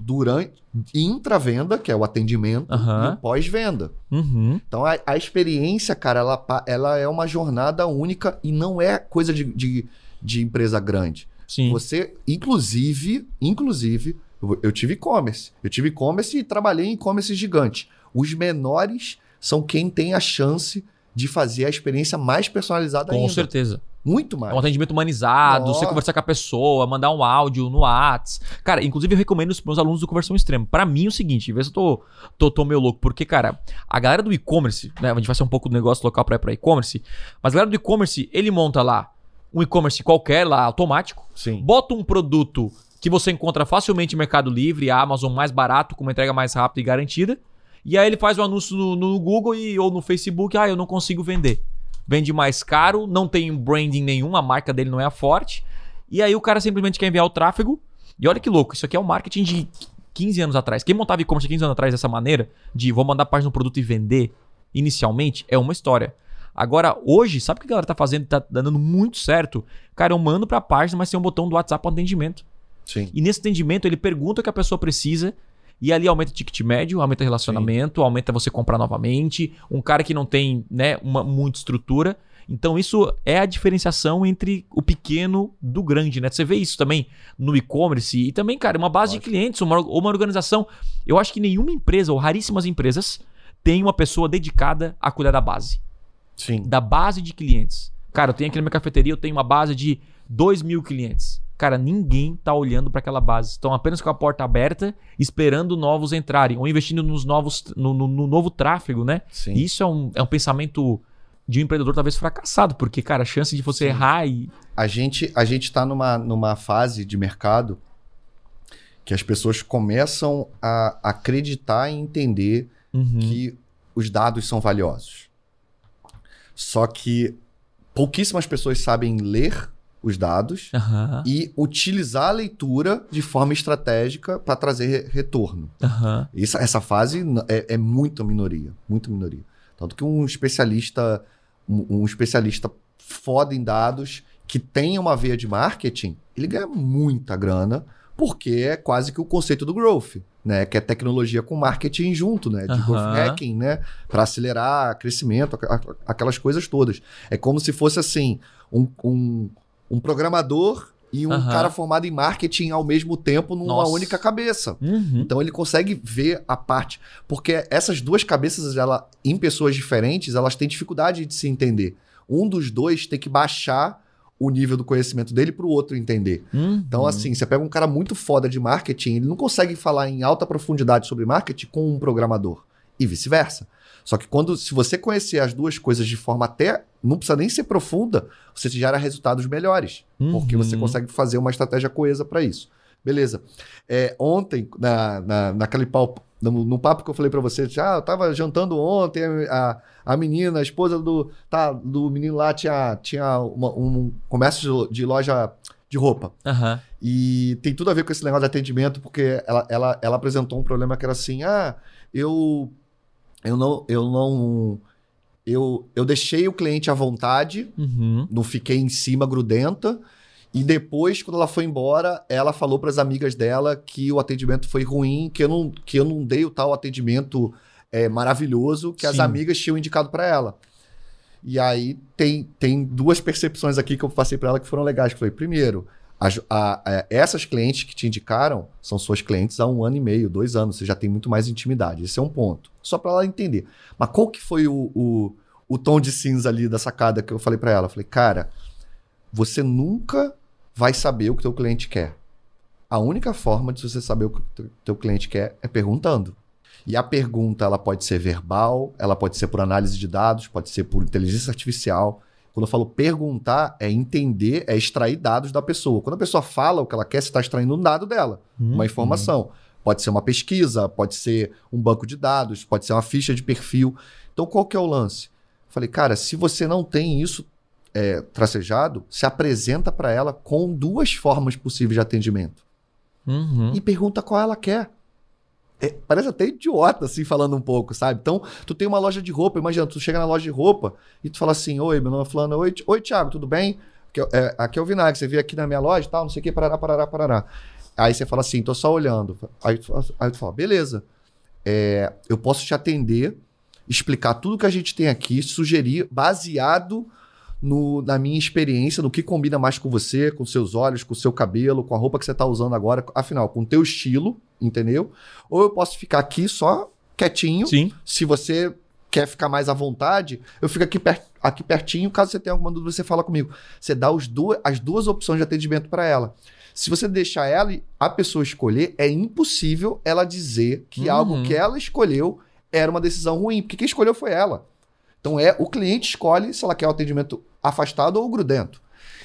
durante, intravenda, que é o atendimento, Aham. e pós-venda. Uhum. Então a, a experiência, cara, ela, ela é uma jornada única e não é coisa de, de, de empresa grande. Sim. Você, inclusive, inclusive, eu, eu tive e-commerce. Eu tive e-commerce e trabalhei em e-commerce gigante. Os menores são quem tem a chance de fazer a experiência mais personalizada Com ainda. certeza. Muito É mais. um atendimento humanizado, você Nossa. conversar com a pessoa, mandar um áudio no Whats. Cara, inclusive eu recomendo os meus alunos do Conversão Extrema. Pra mim é o seguinte, vê se eu tô, tô, tô meio louco. Porque, cara, a galera do e-commerce, né? A gente vai ser um pouco do negócio local pra e-commerce. Mas a galera do e-commerce, ele monta lá um e-commerce qualquer, lá, automático. Sim. Bota um produto que você encontra facilmente em Mercado Livre, Amazon mais barato, com uma entrega mais rápida e garantida. E aí ele faz o anúncio no, no Google e, ou no Facebook, ah, eu não consigo vender. Vende mais caro, não tem branding nenhum, a marca dele não é a forte. E aí o cara simplesmente quer enviar o tráfego. E olha que louco, isso aqui é o marketing de 15 anos atrás. Quem montava e-commerce 15 anos atrás dessa maneira, de vou mandar a página do produto e vender, inicialmente, é uma história. Agora, hoje, sabe o que a galera tá fazendo e tá dando muito certo? Cara, eu mando pra página, mas tem um botão do WhatsApp para atendimento. Sim. E nesse atendimento ele pergunta o que a pessoa precisa e ali aumenta o ticket médio, aumenta o relacionamento, aumenta você comprar novamente. Um cara que não tem né, uma, muita estrutura. Então isso é a diferenciação entre o pequeno do grande, né? Você vê isso também no e-commerce e também, cara, uma base de clientes, uma, uma organização. Eu acho que nenhuma empresa, ou raríssimas empresas, tem uma pessoa dedicada a cuidar da base Sim. da base de clientes. Cara, eu tenho aqui na minha cafeteria, eu tenho uma base de 2 mil clientes. Cara, ninguém tá olhando para aquela base. Estão apenas com a porta aberta, esperando novos entrarem, ou investindo nos novos, no, no- no novo tráfego, né? Sim. E isso é um, é um pensamento de um empreendedor talvez fracassado, porque, cara, a chance de você Sim. errar e. A gente, a gente tá numa, numa fase de mercado que as pessoas começam a acreditar e entender Uhum. que os dados são valiosos. Só que pouquíssimas pessoas sabem ler os dados Aham. e utilizar a leitura de forma estratégica para trazer re- retorno. Aham. Isso, essa fase é, é muito minoria, muito minoria. Tanto que um especialista, um, um especialista foda em dados que tenha uma veia de marketing, ele ganha muita grana, porque é quase que o conceito do growth, né? Que é tecnologia com marketing junto, né? De Aham. growth hacking, né? Para acelerar crescimento, aquelas coisas todas. É como se fosse assim, um, um, um programador e um Aham. cara formado em marketing ao mesmo tempo numa Nossa. única cabeça. Uhum. Então ele consegue ver a parte. Porque essas duas cabeças, ela, em pessoas diferentes, elas têm dificuldade de se entender. Um dos dois tem que baixar o nível do conhecimento dele para o outro entender. Uhum. Então, assim, você pega um cara muito foda de marketing, ele não consegue falar em alta profundidade sobre marketing com um programador. e vice-versa. Só que quando, se você conhecer as duas coisas de forma até, não precisa nem ser profunda, você gera resultados melhores, porque você Uhum. consegue fazer uma estratégia coesa para isso. Beleza. É, ontem, na, na, naquele papo, no, no papo que eu falei para você, ah, eu tava jantando ontem, a, a menina, a esposa do, tá, do menino lá tinha, tinha uma- um comércio de, loja de roupa. Aham. E tem tudo a ver com esse negócio de atendimento, porque ela, ela, ela apresentou um problema que era assim: ah, eu, eu não. Eu não. Eu, eu deixei o cliente à vontade, Uhum. não fiquei em cima grudenta. E depois, quando ela foi embora, ela falou para as amigas dela que o atendimento foi ruim, que eu não, que eu não dei o tal atendimento é, maravilhoso que as Sim. amigas tinham indicado para ela. E aí tem, tem duas percepções aqui que eu passei para ela que foram legais. Que foi, primeiro, a- a- essas clientes que te indicaram são suas clientes há um ano e meio, dois anos. Você já tem muito mais intimidade. Esse é um ponto. Só para ela entender. Mas qual que foi o, o, o tom de cinza ali da sacada que eu falei para ela? Eu falei, cara, você nunca vai saber o que teu cliente quer. A única forma de você saber o que o teu cliente quer é perguntando. E a pergunta ela pode ser verbal, ela pode ser por análise de dados, pode ser por inteligência artificial. Quando eu falo perguntar, é entender, é extrair dados da pessoa. Quando a pessoa fala o que ela quer, você está extraindo um dado dela, uma Uhum. informação. Pode ser uma pesquisa, pode ser um banco de dados, pode ser uma ficha de perfil. Então, qual que é o lance? Falei, cara, se você não tem isso é, tracejado, se apresenta para ela com duas formas possíveis de atendimento Uhum. e pergunta qual ela quer. É, parece até idiota, assim, falando um pouco, sabe? Então, tu tem uma loja de roupa, imagina, tu chega na loja de roupa e tu fala assim, oi, meu nome é fulano, oi, oi Thiago, tudo bem? Aqui, é- é, aqui é o Vinagre, você veio aqui na minha loja e tal, não sei o que, parará, parará, parará. Aí você fala assim, tô só olhando. Aí tu, aí tu fala, beleza, é, eu posso te atender, explicar tudo que a gente tem aqui, sugerir, baseado no- na minha experiência, no que combina mais com você, com seus olhos, com seu cabelo, com a roupa que você está usando agora, afinal, com o teu estilo, entendeu? Ou eu posso ficar aqui só quietinho, Sim. se você quer ficar mais à vontade, eu fico aqui, per- aqui pertinho, caso você tenha alguma dúvida, você fala comigo. Você dá duas, as duas opções de atendimento para ela. Se você deixar ela a pessoa escolher, é impossível ela dizer que Uhum. algo que ela escolheu era uma decisão ruim, porque quem escolheu foi ela. Então é o cliente escolhe se ela quer o atendimento afastado ou grudento.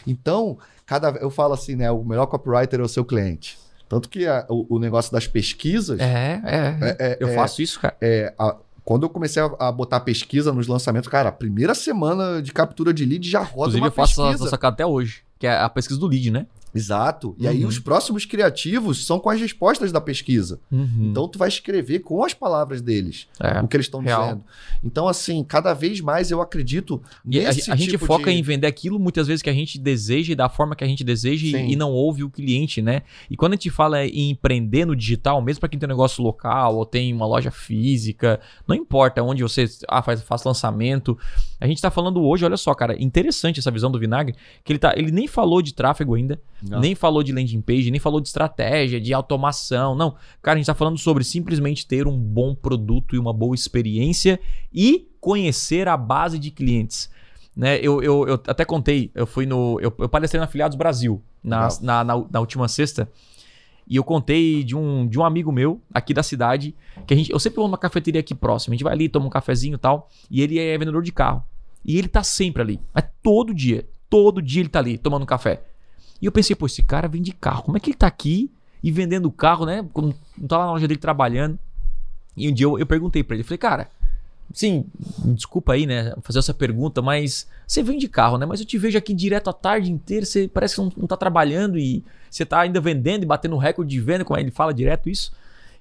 Então, cada eu falo assim, né, o melhor copywriter é o seu cliente. Tanto que a- o, o negócio das pesquisas É, é. é- é- Eu é- faço isso, cara. é, a- quando eu comecei a, a botar pesquisa nos lançamentos, cara, a primeira semana de captura de lead já roda Inclusive, uma eu faço pesquisa. essa sacada até hoje, que é a pesquisa do lead, né? Exato. E aí Uhum. os próximos criativos são com as respostas da pesquisa. Uhum. Então tu vai escrever com as palavras deles É. o que eles estão dizendo. Então assim, cada vez mais eu acredito E a, nesse a gente tipo foca de- em vender aquilo muitas vezes que a gente deseja e da forma que a gente deseja e, e não ouve o cliente, né? E quando a gente fala em empreender no digital, mesmo para quem tem um negócio local ou tem uma loja física, não importa onde você ah, faz, faz lançamento, a gente tá falando hoje, olha só, cara, interessante essa visão do Vinagre, que ele, tá, ele nem falou de tráfego ainda, Não. nem falou de landing page, nem falou de estratégia, de automação, não. Cara, a gente tá falando sobre simplesmente ter um bom produto e uma boa experiência e conhecer a base de clientes. Né, eu, eu, eu até contei, eu fui no. Eu, eu palestrei na Afiliados Brasil na, na, na, na última sexta. E eu contei de um, de um amigo meu aqui da cidade, que a gente. Eu sempre vou numa cafeteria aqui próxima. A gente vai ali, toma um cafezinho e tal. E ele é vendedor de carro. E ele tá sempre ali. Mas todo dia. Todo dia ele tá ali, tomando café. E eu pensei, pô, esse cara vende carro. Como é que ele tá aqui e vendendo carro, né? Quando Não tá lá na loja dele trabalhando. E um dia eu, eu perguntei pra ele, falei, cara, sim, desculpa aí, né, fazer essa pergunta, mas você vende carro, né? Mas eu te vejo aqui direto a tarde inteira, você parece que não, não tá trabalhando e você tá ainda vendendo e batendo recorde de venda, como ele fala direto isso.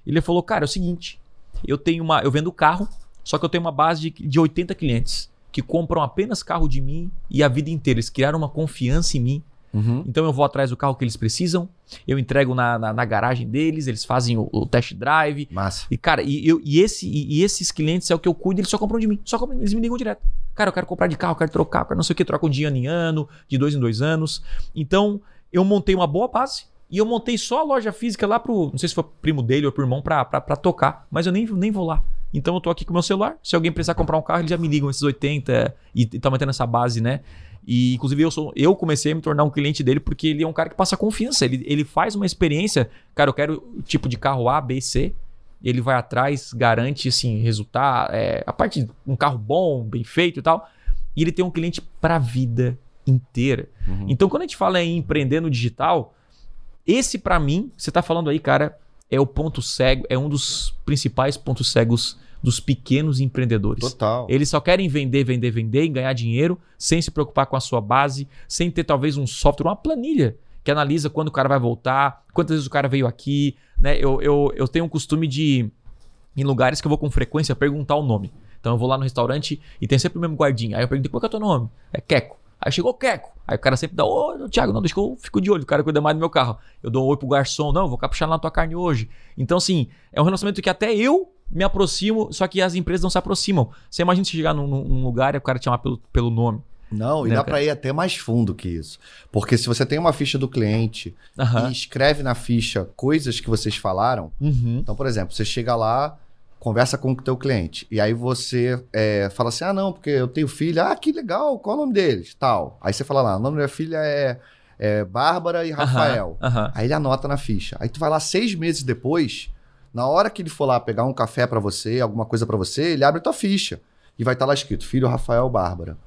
Ele falou, cara, é o seguinte, eu tenho uma, eu vendo carro, só que eu tenho uma base de, de 80 clientes que compram apenas carro de mim e a vida inteira. Eles criaram uma confiança em mim Uhum. então eu vou atrás do carro que eles precisam, eu entrego na, na, na garagem deles, eles fazem o, o test drive. Massa. E, cara, e, eu, e, esse, e, e esses clientes é o que eu cuido, eles só compram de mim. Só compram, eles me ligam direto. Cara, eu quero comprar de carro, eu quero trocar, eu quero não sei o que, trocam de ano em ano, de dois em dois anos. Então, eu montei uma boa base. E eu montei só a loja física lá pro. Não sei se foi primo dele ou pro irmão pra, pra, pra tocar. Mas eu nem, nem vou lá. Então eu tô aqui com o meu celular. Se alguém precisar comprar um carro, eles já me ligam esses 80 e, e tá mantendo essa base, né? E inclusive eu, sou, eu comecei a me tornar um cliente dele porque ele é um cara que passa confiança. Ele, ele faz uma experiência. Cara, eu quero tipo de carro A, B, C. ele vai atrás, garante assim, resultado, é, a parte um carro bom, bem feito e tal, e ele tem um cliente para a vida inteira. Uhum. Então, quando a gente fala em empreender no digital, esse para mim, você tá falando aí, cara, é o ponto cego, é um dos principais pontos cegos dos pequenos empreendedores. Total. Eles só querem vender, vender, vender e ganhar dinheiro sem se preocupar com a sua base, sem ter talvez um software, uma planilha que analisa quando o cara vai voltar, quantas vezes o cara veio aqui. Né? Eu, eu, eu tenho um costume de, em lugares que eu vou com frequência, perguntar o nome. Então eu vou lá no restaurante e tem sempre o mesmo guardinha. Aí eu pergunto, qual que é o teu nome? É Queco. Aí chegou o Queco. Aí o cara sempre dá, ô, Thiago, não, deixa que eu fico de olho, o cara cuida mais do meu carro. Eu dou um oi pro garçom, não, vou caprichar na tua carne hoje. Então, assim, é um relacionamento que até eu me aproximo, só que as empresas não se aproximam. Você imagina se chegar num, num lugar e o cara te chamar pelo, pelo nome. Não, e Né, dá para ir até mais fundo que isso. Porque se você tem uma ficha do cliente Aham. e escreve na ficha coisas que vocês falaram, Uhum. então, por exemplo, você chega lá, conversa com o teu cliente, e aí você é, fala assim: ah, não, porque eu tenho filha, ah, que legal, qual é o nome deles? Tal. Aí você fala lá, o nome da minha filha é, é Bárbara e Rafael. Aham. Aí ele anota na ficha. Aí tu vai lá seis meses depois, na hora que ele for lá pegar um café pra você, alguma coisa pra você, ele abre tua ficha. E vai estar lá escrito, filho Rafael Bárbara.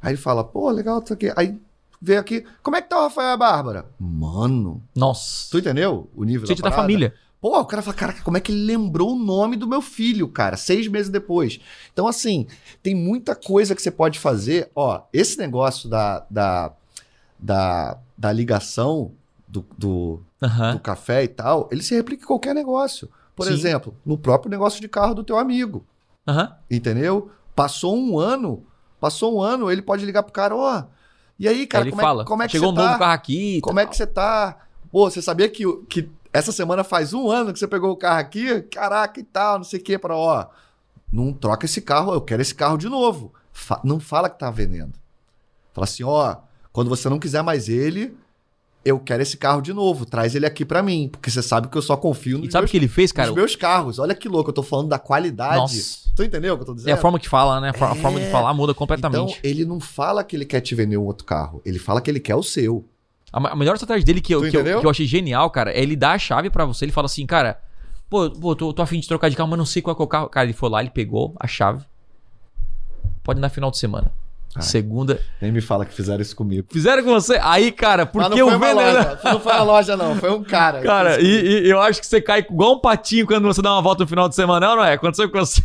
Aí ele fala, pô, legal, isso aqui. Aí vê aqui, como é que tá o Rafael e a Bárbara? Mano, Nossa. tu entendeu o nível Gente da da família. Pô, o cara fala, caraca, como é que ele lembrou o nome do meu filho, cara, seis meses depois? Então, assim, tem muita coisa que você pode fazer. Ó, esse negócio da, da, da, da ligação do, do, Aham. do café e tal, ele se replica em qualquer negócio. Por Sim. exemplo, no próprio negócio de carro do teu amigo, Aham. entendeu? Passou um ano, passou um ano, ele pode ligar pro cara, ó, e aí, cara, como, fala, é, como é que chegou um você novo tá? carro aqui. Como é tal. que você tá? Pô, você sabia que, que essa semana faz um ano que você pegou o carro aqui? Caraca e tal, não sei o que, para ó. Não troca esse carro, eu quero esse carro de novo. Fa- não fala que tá vendendo. Fala assim, ó, quando você não quiser mais ele, eu quero esse carro de novo. Traz ele aqui pra mim, porque você sabe que eu só confio nos, E sabe o meus, que ele fez, cara? meus carros. Olha que louco, eu tô falando da qualidade. Nossa. Tu entendeu o que eu tô dizendo? É a forma que fala, né? A a forma de É. falar muda Então, completamente. ele não fala que ele quer te vender um outro carro. Ele fala que ele quer o seu. A, melhor estratégia dele que eu, que, eu, que eu achei genial, cara, é ele dar a chave pra você. Ele fala assim, cara, pô, pô tô, tô afim de trocar de carro, mas não sei qual é o carro. Cara, ele foi lá, ele pegou a chave. Pode ir na final de semana. Ai. Segunda. Nem me fala que fizeram isso comigo. Fizeram com você? Aí, cara, Mas porque não o foi uma vendedor. loja. Não foi uma loja, não. Foi um cara. Cara, e, e eu acho que você cai igual um patinho quando você dá uma volta no final de semana, não, não é? Aconteceu com você.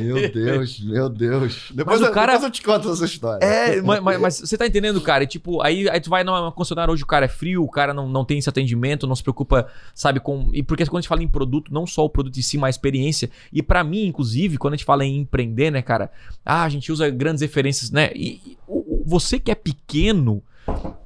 Meu Deus, meu Deus. Depois, o eu- cara- depois eu te conto essa história. É, mas, mas- mas você tá entendendo, cara? E, tipo, aí, aí tu vai numa concessionária hoje, o cara é frio, o cara não, não tem esse atendimento, não se preocupa, sabe, com. E porque quando a gente fala em produto, não só o produto em si, mas a experiência. E pra mim, inclusive, quando a gente fala em empreender, né, cara? Ah, a gente usa grandes referências, né? E, o- você que é pequeno.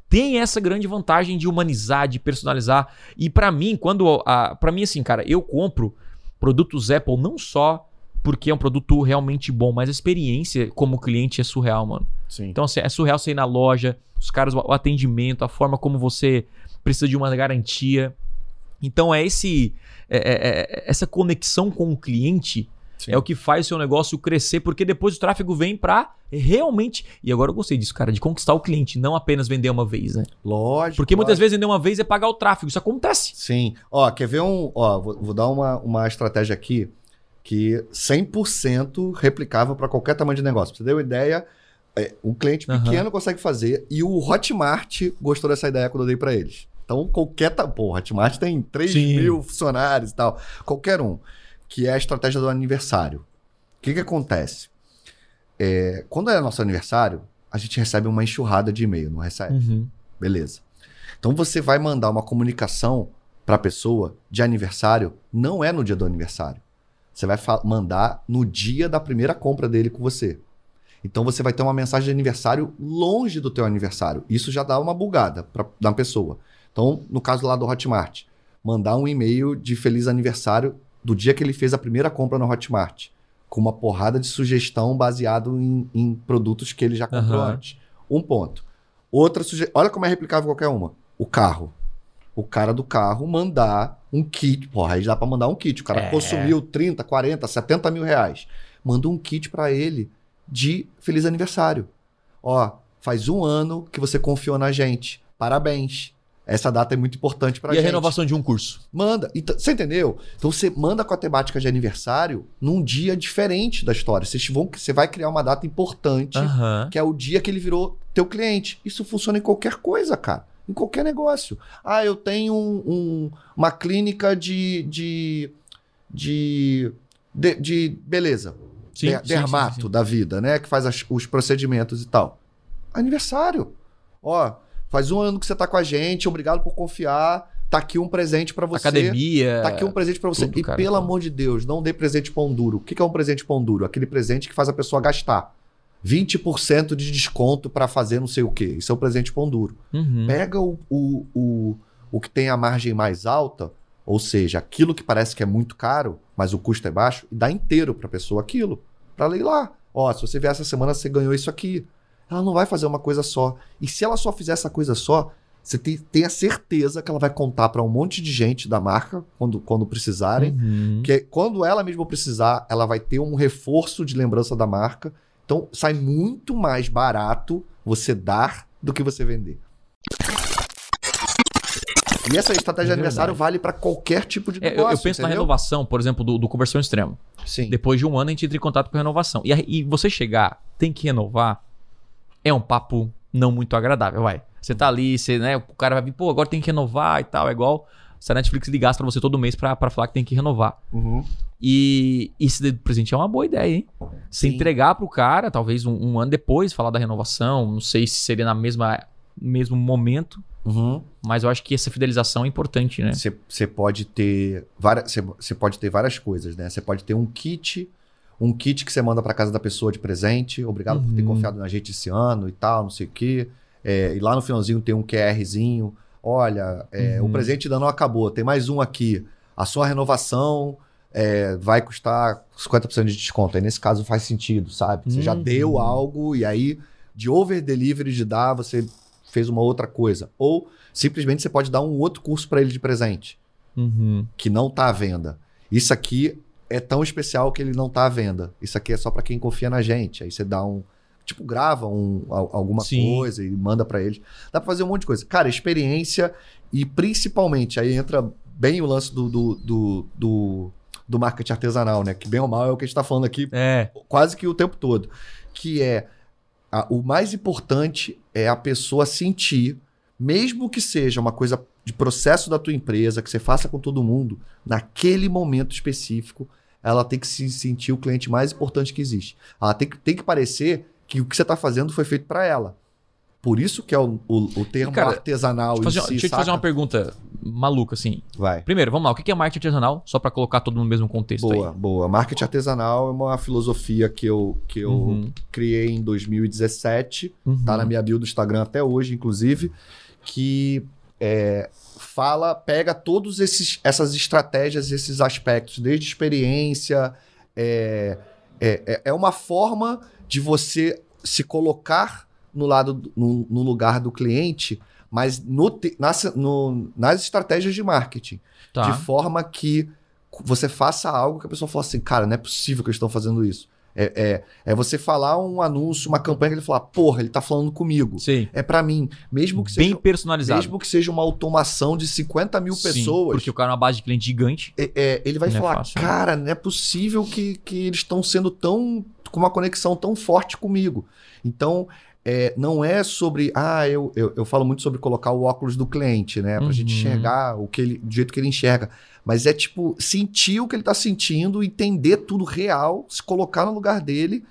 Tem essa grande vantagem de humanizar, de personalizar. E pra mim, quando. A, pra mim, assim, cara, eu compro produtos Apple não só porque é um produto realmente bom, mas a experiência como cliente é surreal, mano. Sim. Então, assim, é surreal você ir na loja, os caras, o atendimento, a forma como você precisa de uma garantia. Então, é esse é- é- é- essa conexão com o cliente Sim. é o que faz o seu negócio crescer, porque depois o tráfego vem pra realmente. E agora eu gostei disso, cara, de conquistar o cliente, não apenas vender uma vez, né? Lógico. Porque muitas lógico. vezes vender uma vez é pagar o tráfego. Isso acontece. Sim. Ó, quer ver um. Ó, vou, vou dar uma, uma estratégia aqui que 100% replicável para qualquer tamanho de negócio. Pra você ter uma ideia, é, um cliente pequeno consegue fazer e o Hotmart gostou dessa ideia quando eu dei para eles. Então, qualquer. Pô, o Hotmart tem 3 Sim. mil funcionários e tal. Qualquer um. Que é a estratégia do aniversário. O que, que acontece? É, quando é nosso aniversário, a gente recebe uma enxurrada de e-mail, não recebe? Uhum. Beleza. Então você vai mandar uma comunicação para a pessoa de aniversário, não é no dia do aniversário. Você vai mandar no dia da primeira compra dele com você. Então você vai ter uma mensagem de aniversário longe do teu aniversário. Isso já dá uma bugada para na pessoa. Então, no caso lá do Hotmart, mandar um e-mail de feliz aniversário do dia que ele fez a primeira compra no Hotmart, com uma porrada de sugestão baseado em, em produtos que ele já comprou Aham. antes. Um ponto. Outra sugestão. Olha como é replicável qualquer uma. O carro. O cara do carro mandar um kit. Porra, aí dá pra mandar um kit. O cara É. consumiu 30, 40, 70 mil reais. Manda um kit pra ele de feliz aniversário. Ó, faz um ano que você confiou na gente. Parabéns. Essa data é muito importante pra e gente. a renovação de um curso? Manda. Então, você entendeu? Então você manda com a temática de aniversário num dia diferente da história. Vocês vão, você vai criar uma data importante, Aham. que é o dia que ele virou teu cliente. Isso funciona em qualquer coisa, cara. Em qualquer negócio. Ah, eu tenho um- um- uma clínica de. de. de. de, de beleza. Sim, sim, dermato sim, sim. da vida, né? Que faz as- os procedimentos e tal. Aniversário. Ó, faz um ano que você tá com a gente, obrigado por confiar. Tá aqui um presente pra você. Academia. Tá aqui um presente pra você. tudo, e cara, pelo tudo. amor de Deus, não dê presente pão duro. O que é um presente pão duro? Aquele presente que faz a pessoa gastar. 20% de desconto pra fazer não sei o quê. Isso é um presente pão duro. Uhum. Pega o, o, o, o que tem a margem mais alta, ou seja, aquilo que parece que é muito caro, mas o custo é baixo, e dá inteiro pra pessoa aquilo. Pra ler lá. Ó, se você vier essa semana, você ganhou isso aqui. Ela não vai fazer uma coisa só. E se ela só fizer essa coisa só, você tem, tem a certeza que ela vai contar pra um monte de gente da marca quando, quando precisarem. Uhum. Porque quando ela mesma precisar, ela vai ter um reforço de lembrança da marca. Então sai muito mais barato você dar do que você vender. E essa estratégia É de aniversário vale para qualquer tipo de É, eu- negócio. eu, penso na entendeu? renovação, por exemplo, do, do conversão extremo. Sim. Depois de um ano, a gente entra em contato com a renovação. E, a- e você chegar, tem que renovar, é um papo não muito agradável, vai. Você tá ali, você, né, o cara vai vir, pô, agora tem que renovar e tal. É igual se a Netflix ligasse pra você todo mês pra, pra falar que tem que renovar. Uhum. E esse de presente é uma boa ideia, hein? Se Sim. entregar pro cara, talvez um, um ano depois, falar da renovação. Não sei se seria na mesma mesmo momento, Uhum. mas eu acho que essa fidelização é importante, né? Você pode ter várias, você pode ter várias coisas, né? Você pode ter um kit, um kit que você manda para casa da pessoa de presente. Obrigado por ter Uhum. confiado na gente esse ano e tal, não sei o quê. É, e lá no finalzinho tem um QRzinho. Olha, é, Uhum. o presente ainda não acabou, tem mais um aqui. A sua renovação é, vai custar 50% de desconto. Aí nesse caso faz sentido, sabe? Você já Uhum. deu algo e aí de over delivery de dar, você fez uma outra coisa. Ou simplesmente você pode dar um outro curso para ele de presente Uhum. que não tá à venda. Isso aqui é tão especial que ele não tá à venda. Isso aqui é só para quem confia na gente. Aí você dá um. Tipo, grava um, al- alguma Sim. coisa e manda para eles. Dá pra fazer um monte de coisa. Cara, experiência e principalmente, aí entra bem o lance do, do, do, do, do marketing artesanal, né? Que bem ou mal é o que a gente tá falando aqui É. quase que o tempo todo. Que é a- o mais importante é a pessoa sentir, mesmo que seja uma coisa de processo da tua empresa, que você faça com todo mundo, naquele momento específico, ela tem que se sentir o cliente mais importante que existe. Ela tem que, tem que parecer que o que você está fazendo foi feito para ela. Por isso que é o, o, o termo cara, artesanal Deixa fazer, si, deixa eu te fazer uma pergunta maluca, assim. Vai. Primeiro, vamos lá. O que é marketing artesanal? Só pra colocar todo mundo no mesmo contexto Boa, aí. boa. Marketing artesanal é uma filosofia que eu, que eu Uhum. criei em 2017 Uhum. tá na minha bio do Instagram até hoje, inclusive, que é, fala, pega todos esses essas estratégias, esses aspectos, desde experiência, é, é, é- é uma forma de você se colocar no lado do- no, no lugar do cliente, mas no, nas, no- nas estratégias de marketing, Tá. de forma que você faça algo que a pessoa fala assim, cara, não é possível que eles estão fazendo isso. É, é, é você falar um anúncio, uma campanha que ele fala, porra, ele tá falando comigo. Sei. É pra mim. Mesmo que Bem seja, personalizado. mesmo que seja uma automação de 50 mil Sim, pessoas, Porque o cara é uma base de cliente gigante. é- é, ele vai é falar, fácil, né? cara, não é possível que, que eles estão sendo tão. com uma conexão tão forte comigo. Então, é, não é sobre. Ah, eu, eu, eu falo muito sobre colocar o óculos do cliente, né? Pra gente Uhum. enxergar o que ele, do jeito que ele enxerga. Mas é tipo, sentir o que ele tá sentindo, entender tudo real, se colocar no lugar dele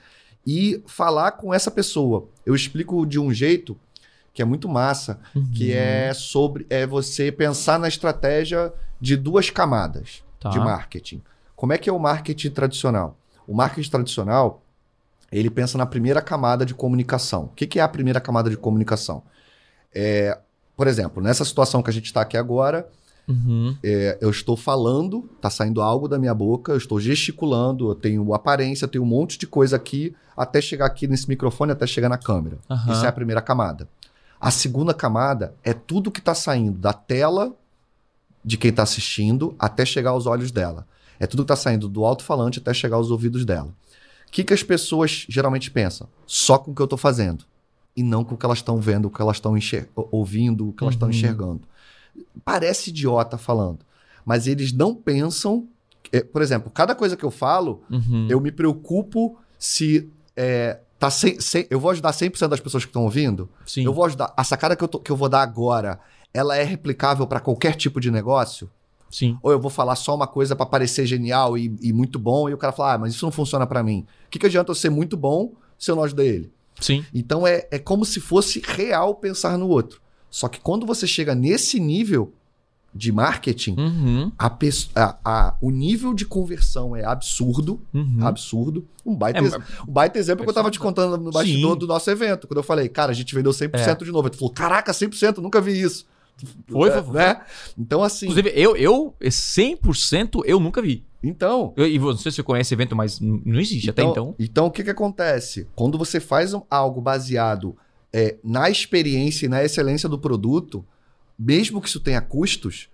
e falar com essa pessoa. Eu explico de um jeito que é muito massa, que Uhum. é sobre é você pensar na estratégia de duas camadas Tá. de marketing. Como é que é o marketing tradicional? O marketing tradicional, ele pensa na primeira camada de comunicação. O que, que é a primeira camada de comunicação? É, por exemplo, nessa situação que a gente está aqui agora, Uhum. é, eu estou falando, está saindo algo da minha boca, eu estou gesticulando, eu tenho aparência, eu tenho um monte de coisa aqui, até chegar aqui nesse microfone, até chegar na câmera. Aham. Isso é a primeira camada. A segunda camada é tudo que está saindo da tela de quem está assistindo até chegar aos olhos dela. É tudo que está saindo do alto-falante até chegar aos ouvidos dela. O que, que as pessoas geralmente pensam? Só com o que eu estou fazendo. e não com o que elas estão vendo, o que elas estão ouvindo, o que elas estão Uhum. enxergando. Parece idiota falando, mas eles não pensam. é, por exemplo, cada coisa que eu falo, Uhum. eu me preocupo se é, tá sem, sem- eu vou ajudar 100% das pessoas que estão ouvindo. Sim. Eu vou ajudar. A sacada que eu, tô- que eu vou dar agora, ela é replicável para qualquer tipo de negócio? Sim. Ou eu vou falar só uma coisa para parecer genial e, e muito bom e o cara fala, ah, mas isso não funciona para mim. O que, que adianta eu ser muito bom se eu não ajudei ele? Sim. Então é, é como se fosse real pensar no outro. Só que quando você chega nesse nível de marketing, Uhum. a a- a- o nível de conversão é absurdo. Uhum. Absurdo. Um baita, É, um baita exemplo que eu tava te contando no bastidor Sim. do nosso evento. Quando eu falei, cara, a gente vendeu 100% de novo. Tu falou, caraca, 100%, nunca vi isso. Foi, foi, foi. Né? Então, assim. Inclusive, eu, eu, 100% eu nunca vi. Então, Eu, e não sei se você conhece evento, mas não existe até então. Então, o que, que acontece? Quando você faz um- algo baseado é, na experiência e na excelência do produto, mesmo que isso tenha custos,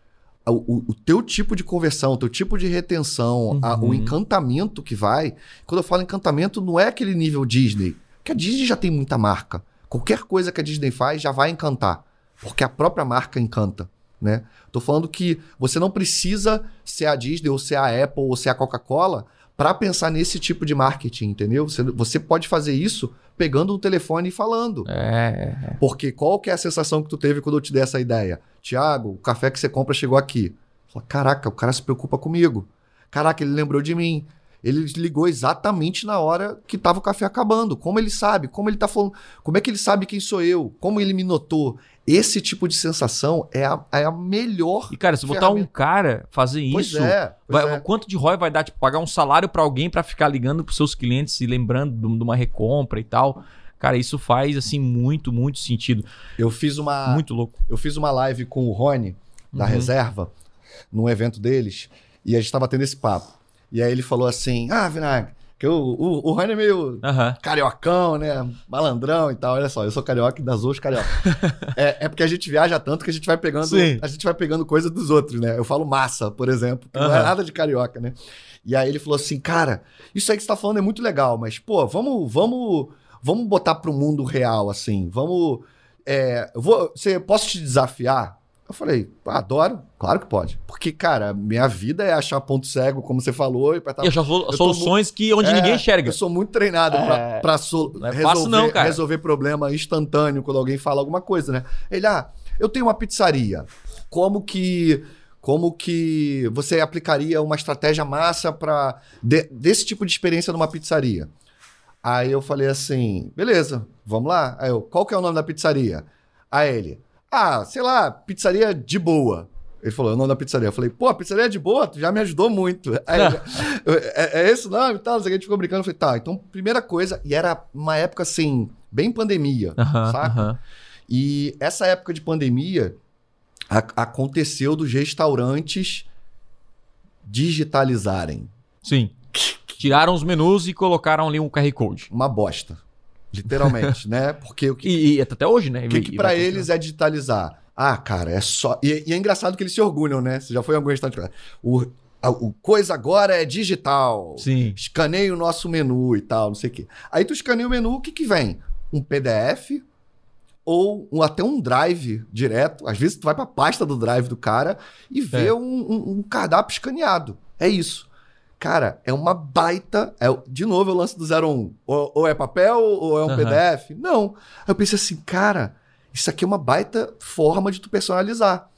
o, o- teu tipo de conversão, o teu tipo de retenção, a- Uhum. o encantamento que vai. Quando eu falo encantamento, não é aquele nível Disney. Porque a Disney já tem muita marca. Qualquer coisa que a Disney faz já vai encantar. Porque a própria marca encanta. Né? Tô falando que você não precisa ser a Disney, ou ser a Apple, ou ser a Coca-Cola para pensar nesse tipo de marketing, entendeu? Você, você pode fazer isso pegando o telefone e falando. É, é. Porque qual que é a sensação que tu teve quando eu te dei essa ideia? Tiago, o café que você compra chegou aqui. Fala, Caraca, o cara se preocupa comigo. Caraca, ele lembrou de mim. Ele ligou exatamente na hora que tava o café acabando. Como ele sabe? Como ele tá falando? Como é que ele sabe quem sou eu? Como ele me notou? Esse tipo de sensação é a, é a melhor. E, cara, se botar um cara fazer Pois isso, é, vai- é. quanto de ROI vai dar? Tipo, pagar um salário pra alguém pra ficar ligando pros seus clientes e lembrando de uma recompra e tal. Cara, isso faz, assim, muito, muito sentido. Eu fiz uma. Muito louco. Eu fiz uma live com o Rony, da Uhum. reserva, num evento deles, e a gente tava tendo esse papo. E aí ele falou assim: Ah, Vinagre, que o, o, o Rony é meio Aham. cariocão, né? Malandrão e tal. Olha só, eu sou carioca e das outras carioca. é, é porque a gente viaja tanto que a gente vai pegando. Sim. A gente vai pegando coisa dos outros, né? Eu falo massa, por exemplo, que não é nada de carioca, né? E aí ele falou assim, cara, isso aí que você tá falando é muito legal, mas, pô, vamos, vamos, vamos botar pro mundo real, assim. Vamos. É, vou, você, posso te desafiar? Eu falei, "Ah, adoro, claro que pode. Porque, cara, minha vida é achar ponto cego, como você falou, e pra tá E achar soluções que onde é, ninguém enxerga. Eu sou muito treinado É. pra sol- Não é resolver, fácil não, cara. resolver problema instantâneo quando alguém fala alguma coisa, né? Ele, ah, eu tenho uma pizzaria. Como que como que você aplicaria uma estratégia massa para desse tipo de experiência numa pizzaria? Aí eu falei assim, beleza, vamos lá. Aí eu, qual que é o nome da pizzaria? Aí ele, ah, sei lá, pizzaria de boa. Ele falou, é o nome da pizzaria. Eu falei, pô, pizzaria de boa, tu já me ajudou muito. Aí é, é esse o nome e tal? A gente ficou brincando. Eu falei, tá, então, primeira coisa, e era uma época assim, bem pandemia, Aham, saca? E essa época de pandemia a- aconteceu dos restaurantes digitalizarem. Sim. Tiraram os menus e colocaram ali um QR Code. Uma bosta. Literalmente, né? Porque o que, E, e até hoje, né? o que, que pra vai eles é digitalizar? Ah, cara, é só. E, e é engraçado que eles se orgulham, né? Você já foi em algum restaurante? O, a- o coisa agora é digital. Sim. Escaneia o nosso menu e tal, não sei o quê. Aí tu escaneia o menu, o que que vem? Um PDF ou um- até um drive direto. Às vezes tu vai pra pasta do drive do cara e vê É. um, um- um cardápio escaneado. É isso. Cara, é uma baita. É, de novo, é o lance do 01. Ou, ou é papel ou é um Aham. PDF? Não. Aí eu pensei assim, cara, isso aqui é uma baita forma de tu personalizar.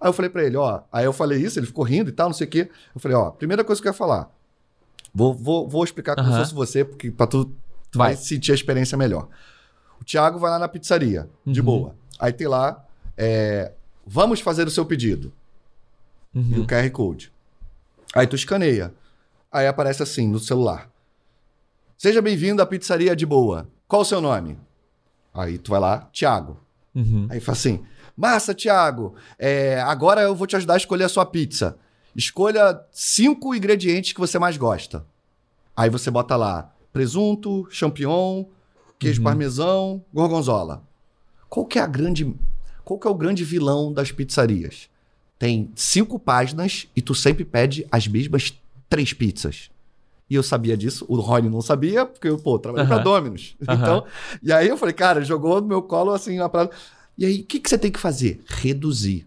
Aí eu falei pra ele, ó. Aí eu falei isso, ele ficou rindo e tal, não sei o quê. Eu falei, ó, primeira coisa que eu ia falar. Vou, vou, vou explicar como se Aham. fosse você, porque pra tu, tu Vai. vai sentir a experiência melhor. O Thiago vai lá na pizzaria, de Uhum. boa. Aí tem lá, é, vamos fazer o seu pedido. E Uhum. o QR Code. Aí tu escaneia. Aí aparece assim no celular. Seja bem-vindo à pizzaria de boa. Qual o seu nome? Aí tu vai lá, Thiago. Uhum. Aí fala assim: Massa, Thiago, é, agora eu vou te ajudar a escolher a sua pizza. Escolha cinco ingredientes que você mais gosta. Aí você bota lá presunto, champignon, queijo Uhum. parmesão, gorgonzola. Qual que é a grande. Qual que é o grande vilão das pizzarias? Tem cinco páginas e tu sempre pede as mesmas três pizzas. E eu sabia disso, o Rony não sabia, porque eu, pô, trabalhei pra Aham. Dominus. Então, e aí eu falei, cara, jogou no meu colo assim uma parada. E aí, o que, que você tem que fazer? Reduzir.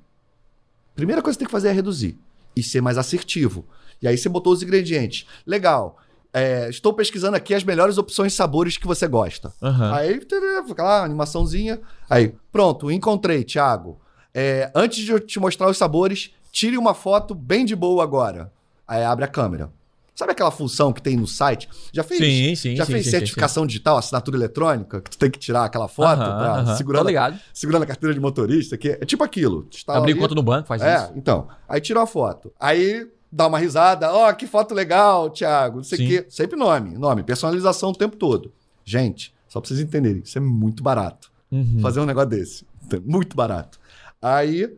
Primeira coisa que você tem que fazer é reduzir e ser mais assertivo. E aí você botou os ingredientes. Legal. É, estou pesquisando aqui as melhores opções de sabores que você gosta. Aham. Aí, fica lá, animaçãozinha. Aí, pronto, encontrei, Thiago. É, antes de eu te mostrar os sabores, tire uma foto bem de boa agora. Aí abre a câmera. Sabe aquela função que tem no site? Já fez? Sim, sim, Já sim, fez sim, certificação digital, assinatura eletrônica, que tu tem que tirar aquela foto Aham, pra aham. Segurando, ligado. segurando a carteira de motorista, que é tipo aquilo. Abrir conta no banco, faz É, isso. então. Aí tira uma foto. Aí dá uma risada. Ó, que foto legal, Thiago. Não sei o Sim. quê. Sempre nome, nome. Personalização o tempo todo. Gente, só pra vocês entenderem, isso é muito barato. Uhum. Fazer um negócio desse. Muito barato. Aí,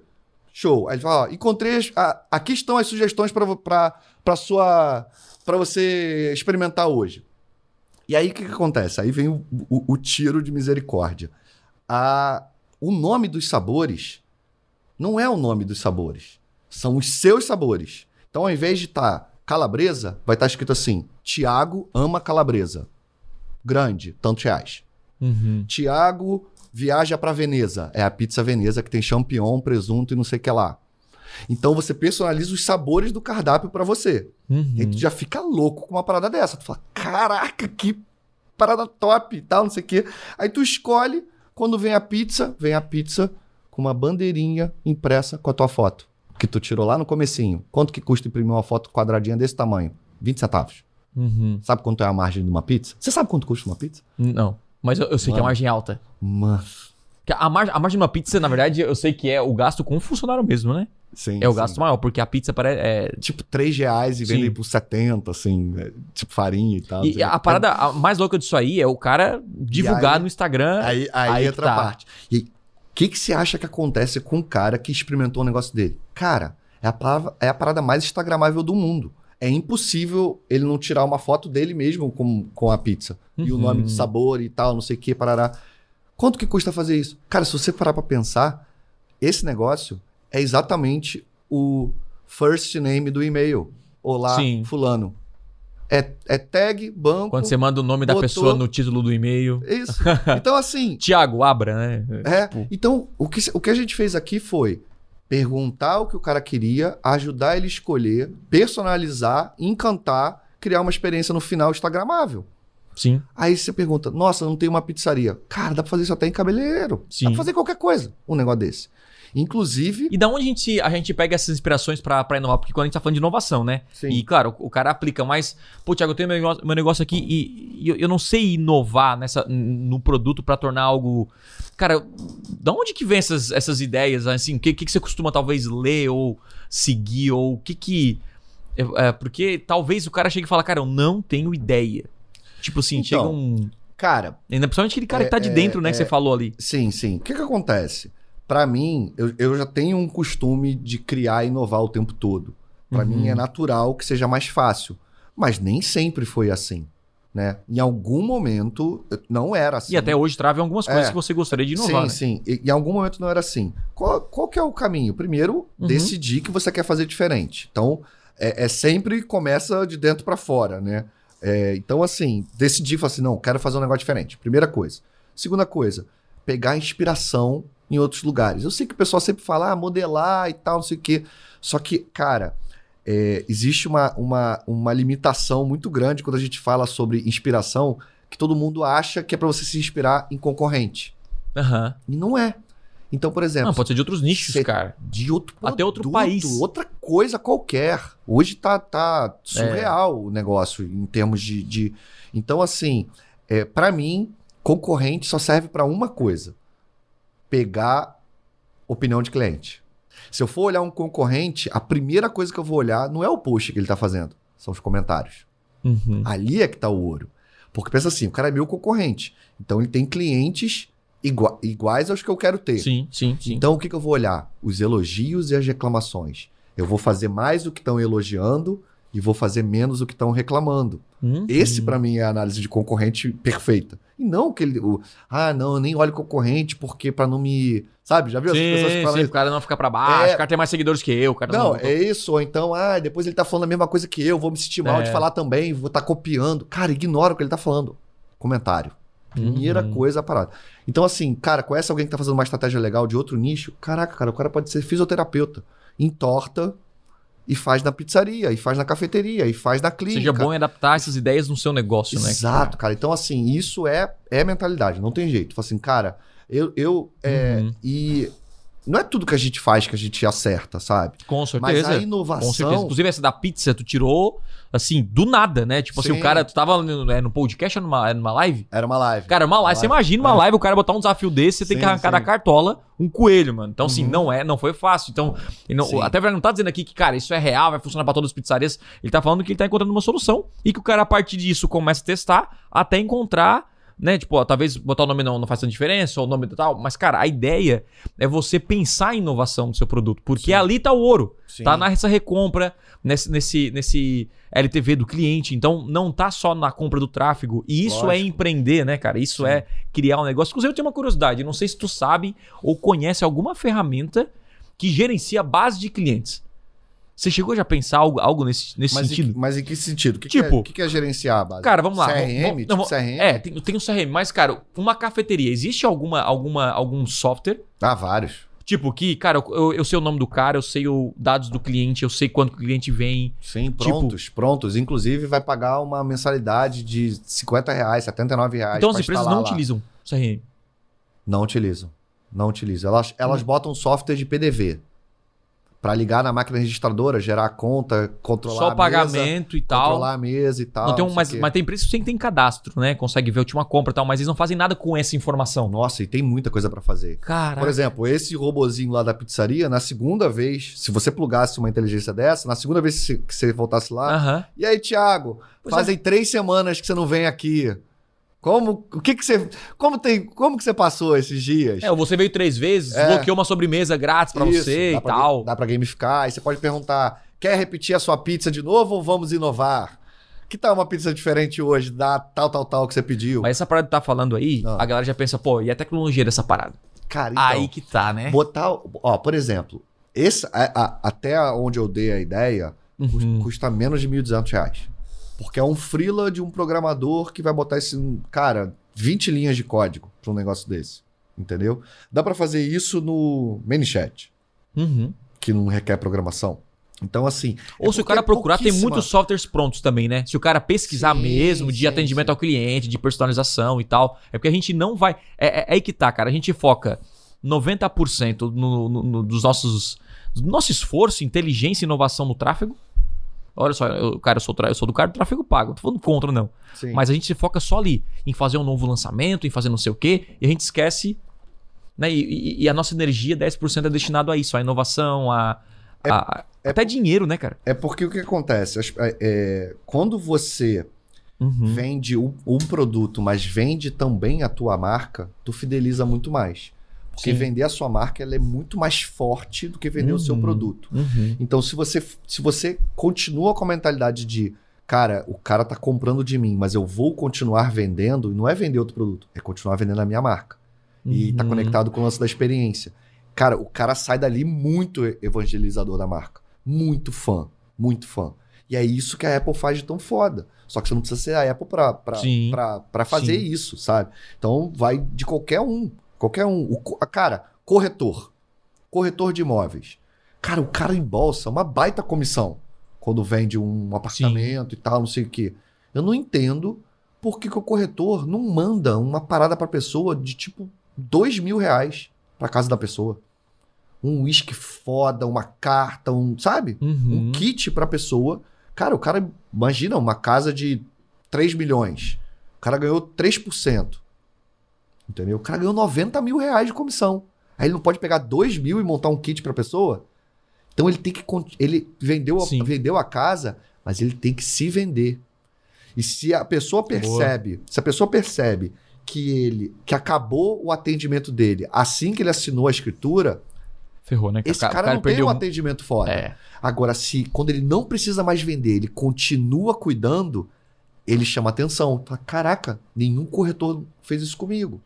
show. Aí ele fala, ó, encontrei. as- a- aqui estão as sugestões pra sua. para você experimentar hoje. E aí o que, que acontece? Aí vem o, o- o tiro de misericórdia. A, o nome dos sabores não é o nome dos sabores. São os seus sabores. Então, ao invés de estar calabresa, vai estar escrito assim: Tiago ama calabresa. Grande, tantos reais. Uhum. Tiago viaja para Veneza. É a pizza Veneza que tem champignon, presunto e não sei o que lá. Então você personaliza os sabores do cardápio para você. Uhum. E tu já fica louco com uma parada dessa. Tu fala, caraca, que parada top e tal, não sei o quê. Aí tu escolhe, quando vem a pizza, vem a pizza com uma bandeirinha impressa com a tua foto. Que tu tirou lá no comecinho. Quanto que custa imprimir uma foto quadradinha desse tamanho? 20 centavos. Uhum. Sabe quanto é a margem de uma pizza? Você sabe quanto custa uma pizza? Não. Mas eu, eu sei que é Mano. margem alta. Mano. Que A margem, a margem de uma pizza, na verdade, eu sei que é o gasto com o funcionário mesmo, né? Sim, É o sim. gasto maior, porque a pizza parece. É... Tipo, 3 reais e Sim. vendem por 70, assim, é, tipo farinha e tal. E a parada mais louca disso aí é o cara divulgar aí- no Instagram. Aí, aí, Aí que entra tá. a parte. E o que, que você acha que acontece com o cara que experimentou o negócio dele? Cara, é a, palavra, é a parada mais instagramável do mundo. É impossível ele não tirar uma foto dele mesmo com, com a pizza. E o Uhum. nome do sabor e tal, não sei o que, parará. Quanto que custa fazer isso? Cara, se você parar pra pensar, esse negócio é exatamente o first name do e-mail. Olá, Sim. fulano. É, é tag, banco. Quando você manda o nome da botou- pessoa no título do e-mail. Isso. Então, assim, Tiago, abra, né? é, Tipo, então, o que, o que a gente fez aqui foi perguntar o que o cara queria, ajudar ele a escolher, personalizar, encantar, criar uma experiência no final instagramável. Sim. Aí você pergunta, nossa, não tem uma pizzaria. Cara, dá pra fazer isso até em cabeleireiro. Sim. Dá pra fazer qualquer coisa, um negócio desse. Inclusive... E da onde a gente, a gente pega essas inspirações pra, pra inovar? Porque quando a gente tá falando de inovação, né? Sim. E claro, o cara aplica, mas, pô, Thiago, eu tenho meu negócio, meu negócio aqui e, e eu, eu não sei inovar nessa, no produto pra tornar algo. Cara, da onde que vem essas, essas ideias? Assim, o que, que, que você costuma talvez ler ou seguir? Ou o que que. é, é, porque talvez o cara chegue e fala, cara, eu não tenho ideia. Tipo assim, Então, chega um. Cara, Ainda principalmente aquele cara é- que tá de é- dentro, né, que é- você falou ali. sim, sim. O que que acontece? Pra mim, eu, eu já tenho um costume de criar e inovar o tempo todo. Pra Uhum. mim é natural que seja mais fácil. Mas nem sempre foi assim, né? Em algum momento não era assim. E até hoje trava algumas coisas É. que você gostaria de inovar. sim, né? sim. E, em algum momento não era assim. Qual, qual que é o caminho? Primeiro, Uhum. decidir que você quer fazer diferente. Então, é, é sempre começa de dentro pra fora, né? É, então, assim, decidir, falar assim, não, quero fazer um negócio diferente. Primeira coisa. Segunda coisa, pegar inspiração em outros lugares. Eu sei que o pessoal sempre fala, ah, modelar e tal, não sei o quê. Só que, cara, é, existe uma, uma, uma limitação muito grande quando a gente fala sobre inspiração, que todo mundo acha que é pra você se inspirar em concorrente. Aham. E não é. Então, por exemplo, Não, pode ser de outros nichos, cara. de outro Até outro produto, país. outra coisa qualquer. Hoje tá, tá surreal o negócio em termos de. de... Então, assim, é, para mim, concorrente só serve para uma coisa: pegar opinião de cliente. Se eu for olhar um concorrente, a primeira coisa que eu vou olhar não é o post que ele tá fazendo, são os comentários. Uhum. Ali é que tá o ouro. Porque pensa assim, o cara é meu concorrente. Então ele tem clientes igua- iguais aos que eu quero ter. Sim, sim, sim. Então, o que, que eu vou olhar? Os elogios e as reclamações. Eu vou fazer mais o que estão elogiando e vou fazer menos o que estão reclamando. Uhum. Esse, pra mim, é a análise de concorrente perfeita. E não que ele. O, ah, não, eu nem olho concorrente porque pra não me. Sabe? Já viu essas pessoas que Sim, falam sim, isso? o cara não fica pra baixo, É. o cara tem mais seguidores que eu, o cara Não, é isso. Ou então, ah, depois ele tá falando a mesma coisa que eu, vou me sentir mal É. de falar também, vou estar copiando. Cara, ignora o que ele tá falando. Comentário. Primeira Uhum. coisa a parada. Então, assim, cara, conhece alguém que tá fazendo uma estratégia legal de outro nicho? Caraca, cara, o cara pode ser fisioterapeuta. Entorta e faz na pizzaria, e faz na cafeteria, e faz na clínica. Seja bom em adaptar essas ideias no seu negócio, né? Exato, cara. Então, assim, isso é, é mentalidade, não tem jeito. Fala assim, cara, eu. eu é, Uhum. E não é tudo que a gente faz que a gente acerta, sabe? Com Mas certeza. a Com inovação. certeza. Inclusive, essa da pizza, tu tirou, assim, do nada, né? Tipo assim, Sim. o cara, tu tava no, é, no podcast ou numa, numa live? Era uma live. Cara, uma live. Você imagina uma É. live, o cara botar um desafio desse, você tem que arrancar sim. da cartola um coelho, mano. Então, assim, Uhum. não é, não foi fácil. Então, não- até ele não tá dizendo aqui que, cara, isso é real, vai funcionar pra todas as pizzarias. Ele tá falando que ele tá encontrando uma solução e que o cara, a partir disso, começa a testar até encontrar. Né, tipo, ó, talvez botar o nome não, não tanta diferença, ou o nome e tal, mas, cara, a ideia é você pensar em inovação no seu produto, porque Sim. ali tá o ouro. Sim. Tá nessa recompra, nesse, nesse, nesse LTV do cliente. Então, não tá só na compra do tráfego. E isso é Lógico. empreender, né, cara? Isso Sim. é criar um negócio. Inclusive, eu tenho uma curiosidade. Não sei se tu sabe ou conhece alguma ferramenta que gerencia a base de clientes. Você chegou já a pensar algo, algo nesse, nesse Mas, sentido? em, mas em que sentido? Que, Tipo- que, é, o que, que é gerenciar a base? Cara, vamos lá. CRM? Vamos- tipo CRM? É, tem, tem um CRM, mas, cara, uma cafeteria, existe alguma, alguma, algum software Ah, vários. Tipo, que, cara, eu, eu sei o nome do cara, eu sei os dados do cliente, eu sei quanto o cliente vem. Sim, Tipo- prontos, prontos. Inclusive, vai pagar uma mensalidade de 50 reais, 79 reais. então as empresas não lá. utilizam CRM. Não utilizam. Não utilizam. Elas, elas botam software de PDV. Pra ligar na máquina registradora, gerar a conta, controlar Só o pagamento e mesa, tal. controlar a mesa e tal. Não tem um, mas, mas tem empresas que tem cadastro, né? Consegue ver a última compra e tal, mas eles não fazem nada com essa informação. Nossa, e tem muita coisa pra fazer. Caraca. Por exemplo, esse robozinho lá da pizzaria, na segunda vez, se você plugasse uma inteligência dessa, na segunda vez que você voltasse lá, Aham. e aí, Thiago, Pois fazem três semanas que você não vem aqui. Como, o que que você, como tem, como que você passou esses dias? É, você veio três vezes, É. bloqueou uma sobremesa grátis Isso, você e pra- tal. Dá pra gamificar. Aí você pode perguntar: quer repetir a sua pizza de novo ou vamos inovar? Que tal uma pizza diferente hoje? Dá tal, tal, tal que você pediu. Mas essa parada que tá falando aí, Ah. a galera já pensa, pô, e a tecnologia dessa parada? Cara, então, aí que tá, né? botar. Ó, por exemplo, esse, a- a- até onde eu dei a ideia, Uhum. custa menos de 1.200 reais. Porque é um freela de um programador que vai botar esse. Cara, 20 linhas de código pra um negócio desse. Entendeu? Dá pra fazer isso no ManyChat, Uhum. que não requer programação. Então, assim. Ou é se o cara é procurar, tem muitos softwares prontos também, né? Se o cara pesquisar Sim, mesmo de sim, atendimento sim. ao cliente, de personalização e tal. É porque a gente não vai. É, é- é aí que tá, cara. A gente foca 90% no, no- no- dos nossos. Do nosso esforço, inteligência e inovação no tráfego. Olha só, eu, cara, eu sou, eu sou do cara do tráfego pago. Não tô falando contra, não. Sim. Mas a gente se foca só ali, em fazer um novo lançamento, em fazer não sei o quê, e a gente esquece. Né? E, e- e a nossa energia, 10% é destinado a isso, a inovação, a. a- é até dinheiro, né, cara? É porque o que acontece? É, é, quando você Uhum. vende um, um produto, mas vende também a tua marca, tu fideliza muito mais. Porque Sim. vender a sua marca ela é muito mais forte do que vender o seu Uhum. produto. Uhum. Então, se você, se você continua com a mentalidade de, cara, o cara tá comprando de mim, mas eu vou continuar vendendo, e não é vender outro produto, é continuar vendendo a minha marca. E tá Uhum. conectado com o lance da experiência. Cara, o cara sai dali muito evangelizador da marca. Muito fã. Muito fã. E é isso que a Apple faz de tão foda. Só que você não precisa ser a Apple pra, pra, Sim. pra, pra fazer Sim. isso, sabe? Então vai de qualquer um. Qualquer um. O, cara, corretor. Corretor de imóveis. Cara, o cara embolsa uma baita comissão quando vende um apartamento e tal, não sei o quê. Eu não entendo por que, que o corretor não manda uma parada pra pessoa de tipo dois mil reais pra casa da pessoa. Um uísque foda, uma carta, um, sabe? Uhum. Um kit pra pessoa. Cara, o cara, imagina, uma casa de 3 milhões. O cara ganhou 3%. Entendeu? O cara ganhou 90 mil reais de comissão. Aí ele não pode pegar 2 mil e montar um kit pra pessoa? Então ele tem que. Ele vendeu Sim. vendeu a casa, mas ele tem que se vender. E se a pessoa percebe, se a pessoa percebe que ele que acabou o atendimento dele assim que ele assinou a escritura, Ferrou, né? esse O cara, não tem um atendimento foda. É. Agora, se quando ele não precisa mais vender, ele continua cuidando, ele chama atenção. Fala, Caraca, nenhum corretor fez isso comigo.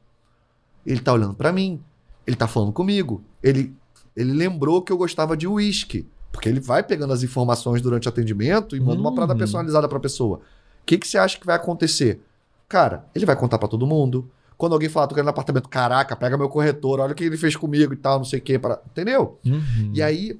Ele tá olhando para mim. Ele tá falando comigo. Ele, ele lembrou que eu gostava de uísque. Porque ele vai pegando as informações durante o atendimento e manda uma parada Uhum. personalizada pra pessoa. O que, que você acha que vai acontecer? Cara, ele vai contar pra todo mundo. Quando alguém falar, tô querendo apartamento, caraca, pega meu corretor, olha o que ele fez comigo e tal, não sei o quê. Para... Entendeu? Uhum. E aí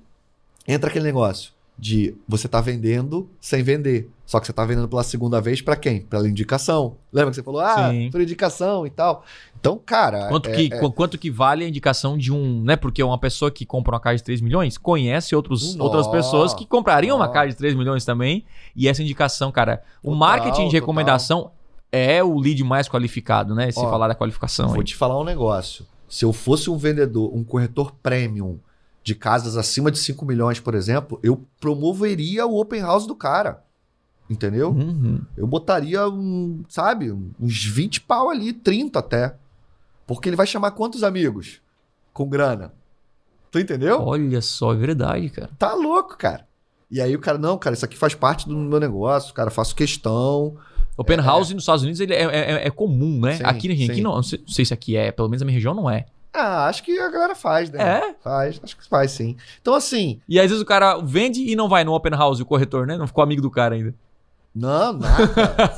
entra aquele negócio de você tá vendendo sem vender. Só que você tá vendendo pela segunda vez pra quem? Pela indicação. Lembra que você falou, ah, Sim. por indicação e tal. Então, cara. Quanto, é- que, é- qu- quanto que vale a indicação de um. Né? Porque uma pessoa que compra uma casa de 3 milhões conhece outros, outras pessoas que comprariam uma casa de 3 milhões também. E essa indicação, cara, o Total, marketing de total. recomendação é o lead mais qualificado, né? Se Ó, falar da qualificação. Vou aí. te falar um negócio. Se eu fosse um vendedor, um corretor premium de casas acima de 5 milhões, por exemplo, eu promoveria o open house do cara. Entendeu? Uhum. Eu botaria um, sabe, uns 20 pau ali, 30 até. Porque ele vai chamar quantos amigos? Com grana. Tu entendeu? Olha só, é verdade, cara. Tá louco, cara. E aí o cara, não, cara, isso aqui faz parte do meu negócio, cara, faço questão. Open house nos Estados Unidos ele é, é- é comum, né? Sim, aqui, aqui não, não sei se aqui é, pelo menos na minha região não é. Ah, acho que a galera faz, né? É? Faz, acho que faz sim. Então, assim, E às vezes o cara vende e não vai no open house, o corretor, né? Não ficou amigo do cara ainda. não, nada.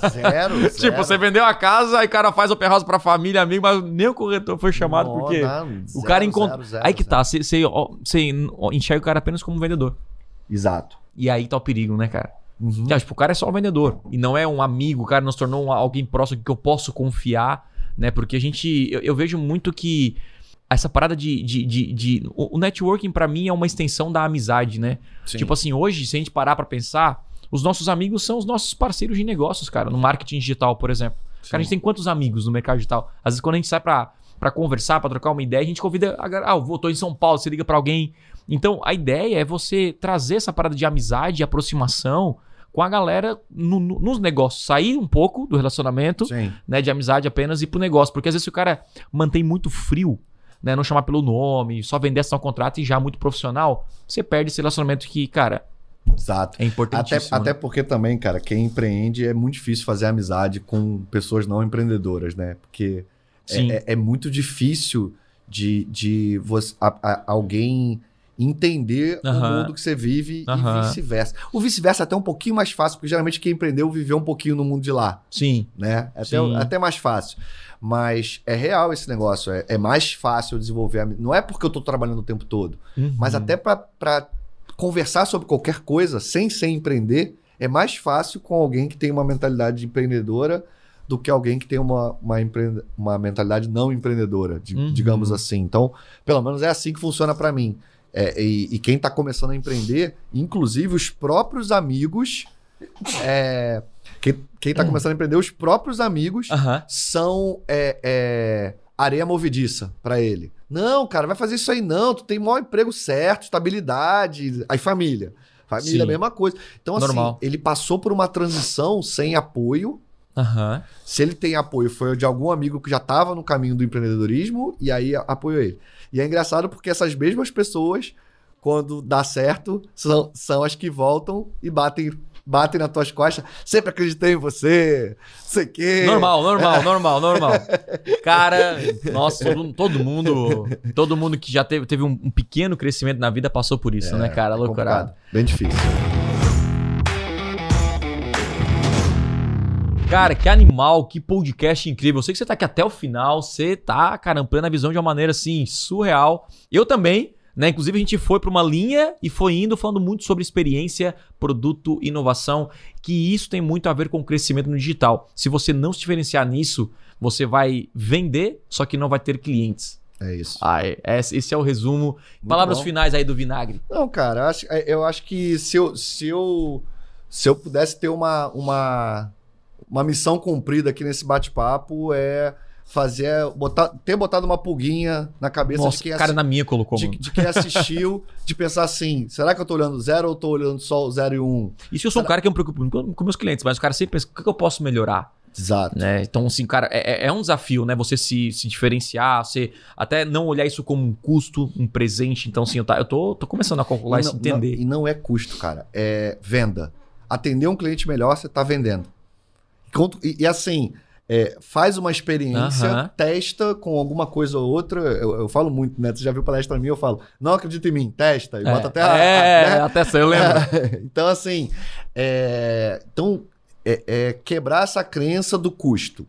zero, zero. Tipo, você vendeu a casa, aí o cara faz open house pra família, amigo, mas nem o corretor foi chamado Não, porque não, o zero, cara encontra. aí que tá, você, você, você enxerga o cara apenas como vendedor. Exato. E aí tá o perigo, né, cara? Uhum. Que, tipo, o cara é só um vendedor. E não é um amigo, o cara não se tornou alguém próximo que eu posso confiar, né? Porque a gente. Eu, eu vejo muito que essa parada de. de, de, de- o, networking, pra mim, é uma extensão da amizade, né? Sim. Tipo assim, hoje, se a gente parar pra pensar, os nossos amigos são os nossos parceiros de negócios, cara, no marketing digital, por exemplo. Cara, a gente tem quantos amigos no mercado digital? Às vezes, quando a gente sai pra, pra conversar, pra trocar uma ideia, a gente convida. A, galera, ah, eu tô em São Paulo, você liga pra alguém. Então, a ideia é você trazer essa parada de amizade e aproximação com a galera no- no- nos negócios. Sair um pouco do relacionamento, Sim. né, de amizade apenas e ir pro negócio. Porque às vezes o cara mantém muito frio, né, não chamar pelo nome, só vender assinar um contrato e já muito profissional, você perde esse relacionamento que, cara, Exato. é Até, importantíssimo. até né? porque também, cara, quem empreende é muito difícil fazer amizade com pessoas não empreendedoras, né? Porque é- é, é muito difícil de, de você, a- a- alguém entender Aham. o mundo que você vive Aham. e vice-versa. O vice-versa é até um pouquinho mais fácil, porque geralmente quem empreendeu viveu um pouquinho no mundo de lá, Sim. né? É Até, Sim. até mais fácil. Mas é real esse negócio. É, é mais fácil desenvolver. Não é porque eu tô trabalhando o tempo todo. Mas Uhum. até para conversar sobre qualquer coisa sem ser empreender, é mais fácil com alguém que tem uma mentalidade empreendedora do que alguém que tem uma, uma, empre- uma mentalidade não empreendedora, di- Uhum. digamos assim. Então, pelo menos é assim que funciona para mim. É, e, e quem está começando a empreender, inclusive os próprios amigos. É, quem, quem tá começando a empreender, os próprios amigos são é, é, areia movediça pra ele. Não, cara, vai fazer isso aí não. Tu tem maior emprego certo, estabilidade. Aí família. Família é a Sim. mesma coisa. Então, Normal. assim, ele passou por uma transição sem apoio. Aham. Se ele tem apoio, foi de algum amigo que já estava no caminho do empreendedorismo e aí apoiou ele. E é engraçado porque essas mesmas pessoas, quando dá certo, são, são as que voltam e batem, batem nas tuas costas. Sempre acreditei em você, não sei o quê. Normal, normal, normal, normal. Cara, nossa, todo, todo mundo, todo mundo que já teve, teve um, um pequeno crescimento na vida passou por isso, né, cara? É Loucurado. Bem difícil. Cara, que animal, que podcast incrível. Eu sei que você tá aqui até o final, você tá, cara, ampliando a visão de uma maneira assim, surreal. Eu também, né? Inclusive, a gente foi pra uma linha e foi indo falando muito sobre experiência, produto, inovação, que isso tem muito a ver com o crescimento no digital. Se você não se diferenciar nisso, você vai vender, só que não vai ter clientes. É isso. Ah, é- esse é o resumo. Palavras bom. finais aí do Vinagre. Não, cara, eu acho, é, eu acho que se eu, se eu, se eu pudesse ter uma, uma, uma missão cumprida aqui nesse bate-papo é fazer, botar, ter botado uma pulguinha na cabeça Nossa, de quem, cara na minha colocou. de, de quem assistiu, de pensar assim, será que eu tô olhando zero ou tô olhando só o zero e um? Isso eu sou um cara que eu me preocupo com com meus clientes, mas o cara sempre pensa, o que que eu posso melhorar? Exato. né? Então, assim, cara, é, é- é um desafio, né? Você se, se diferenciar, você até não olhar isso como um custo, um presente. Então, assim, eu, tá, eu tô, tô começando a calcular E isso, não- entender. não- e não é custo, cara. É venda. Atender um cliente melhor, você tá vendendo. E, e assim, é, faz uma experiência, testa com alguma coisa ou outra. Eu, eu falo muito, né? Você já viu palestra minha, eu falo, não acredita em mim, testa. E bota até a- é, né? até você lembra. então, assim, é, então, é, é quebrar essa crença do custo.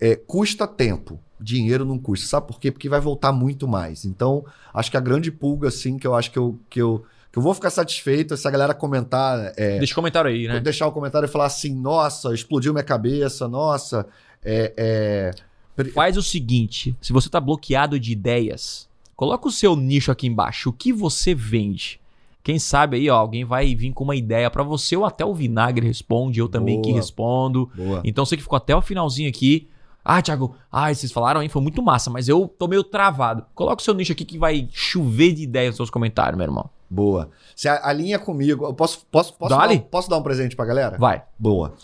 É, custa tempo. Dinheiro não custa. Sabe por quê? Porque vai voltar muito mais. Então, acho que a grande pulga, assim, que eu acho que eu, que eu, que eu vou ficar satisfeito se a galera comentar. é, Deixa um comentário aí, né? deixar o comentário e falar assim: nossa, explodiu minha cabeça, nossa. É, é, Faz o seguinte: se você tá bloqueado de ideias, coloca o seu nicho aqui embaixo. O que você vende? Quem sabe aí, ó, alguém vai vir com uma ideia pra você, ou até o Vinagre responde, eu também que Boa. respondo. Boa. Então você que ficou até o finalzinho aqui. Ah, Thiago, ah, vocês falaram aí, foi muito massa, mas eu tô meio travado. Coloca o seu nicho aqui que vai chover de ideias nos seus comentários, meu irmão. Boa. Você alinha comigo. Eu posso, posso, posso, dar, um- posso dar um presente pra galera? Vai. Boa.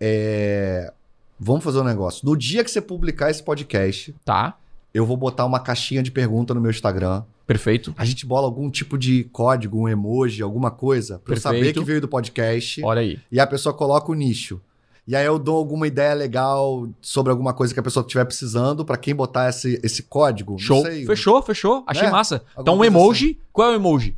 É, Vamos fazer um negócio. No dia que você publicar esse podcast, Tá. eu vou botar uma caixinha de pergunta no meu Instagram. Perfeito. A gente bola algum tipo de código, um emoji, alguma coisa, pra eu saber Perfeito. que veio do podcast. Olha aí. E a pessoa coloca o nicho. E aí eu dou alguma ideia legal sobre alguma coisa que a pessoa estiver precisando pra quem botar esse, esse código. Não Show. sei, Fechou, fechou. Achei Né? massa. Alguma Então, um coisa emoji. Qual é o emoji?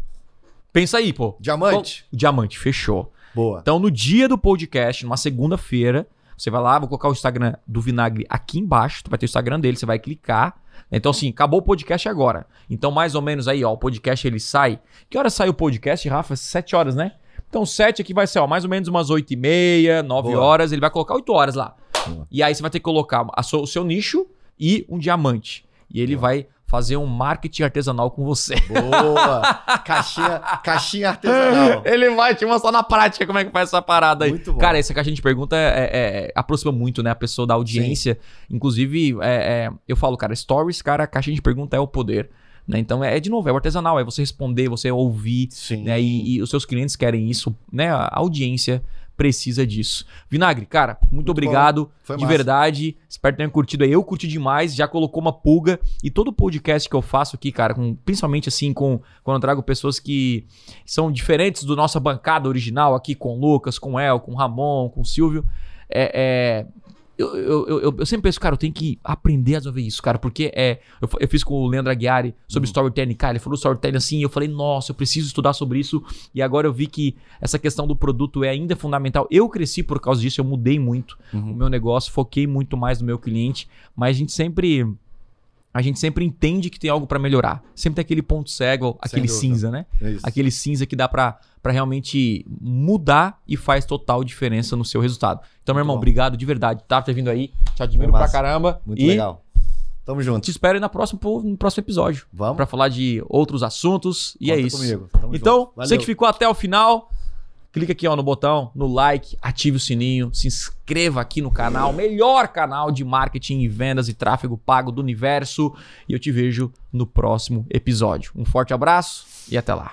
Pensa aí, pô. Diamante? Qual- Diamante, fechou. Boa. Então, no dia do podcast, numa segunda-feira, você vai lá, vou colocar o Instagram do Vinagre aqui embaixo, tu vai ter o Instagram dele, você vai clicar. Então, assim, acabou o podcast agora. Então, mais ou menos aí, ó, o podcast ele sai. Que hora sai o podcast, Rafa? Sete horas, né? Então, sete aqui vai ser, ó, mais ou menos umas oito e meia, nove Boa. horas. Ele vai colocar oito horas lá. Boa. E aí você vai ter que colocar a sua- o seu nicho e um diamante. E ele vai fazer um marketing artesanal com você. Boa. caixinha, caixinha artesanal. Ele vai te mostrar na prática como é que faz essa parada aí. Muito bom. Cara, essa caixinha de pergunta é, é- é- aproxima muito, né? A pessoa da audiência. Inclusive, é- é, eu falo, cara, stories, cara, a caixinha de pergunta é o poder. Né? Então, é, é de novo, é o artesanal, é você responder, você ouvir, Sim. né? E, e os seus clientes querem isso, né? A audiência precisa disso. Vinagre, cara, muito, obrigado. Foi de massa. verdade. Espero que tenham curtido aí. Eu curti demais, já colocou uma pulga. E todo podcast que eu faço aqui, cara, com- principalmente assim, com quando eu trago pessoas que são diferentes do nossa bancada original aqui, com o Lucas, com o El, com o Ramon, com o Silvio. É. é, eu, eu, eu, eu sempre penso, cara, eu tenho que aprender a desenvolver isso, cara, porque é. Eu, eu fiz com o Leandro Aguiari sobre storytelling, cara, ele falou storytelling assim, e eu falei, nossa, eu preciso estudar sobre isso, e agora eu vi que essa questão do produto é ainda fundamental. Eu cresci por causa disso, eu mudei muito o Uhum. meu negócio, foquei muito mais no meu cliente, mas a gente sempre a gente sempre entende que tem algo pra melhorar. Sempre tem aquele ponto cego, aquele cinza, né? É isso. Aquele cinza que dá pra pra realmente mudar e faz total diferença no seu resultado. Então, meu Muito irmão, bom. obrigado de verdade. Tá ter vindo aí. Te admiro Foi pra massa. caramba. Muito e legal. Tamo junto. te espero aí na próxima, no próximo episódio Vamos? Pra falar de outros assuntos. E é Conta isso. comigo. Tamo Então, junto. você que ficou até o final, clica aqui ó, no botão, no like, ative o sininho, se inscreva aqui no canal, melhor canal de marketing e vendas e tráfego pago do universo. E eu te vejo no próximo episódio. Um forte abraço e até lá.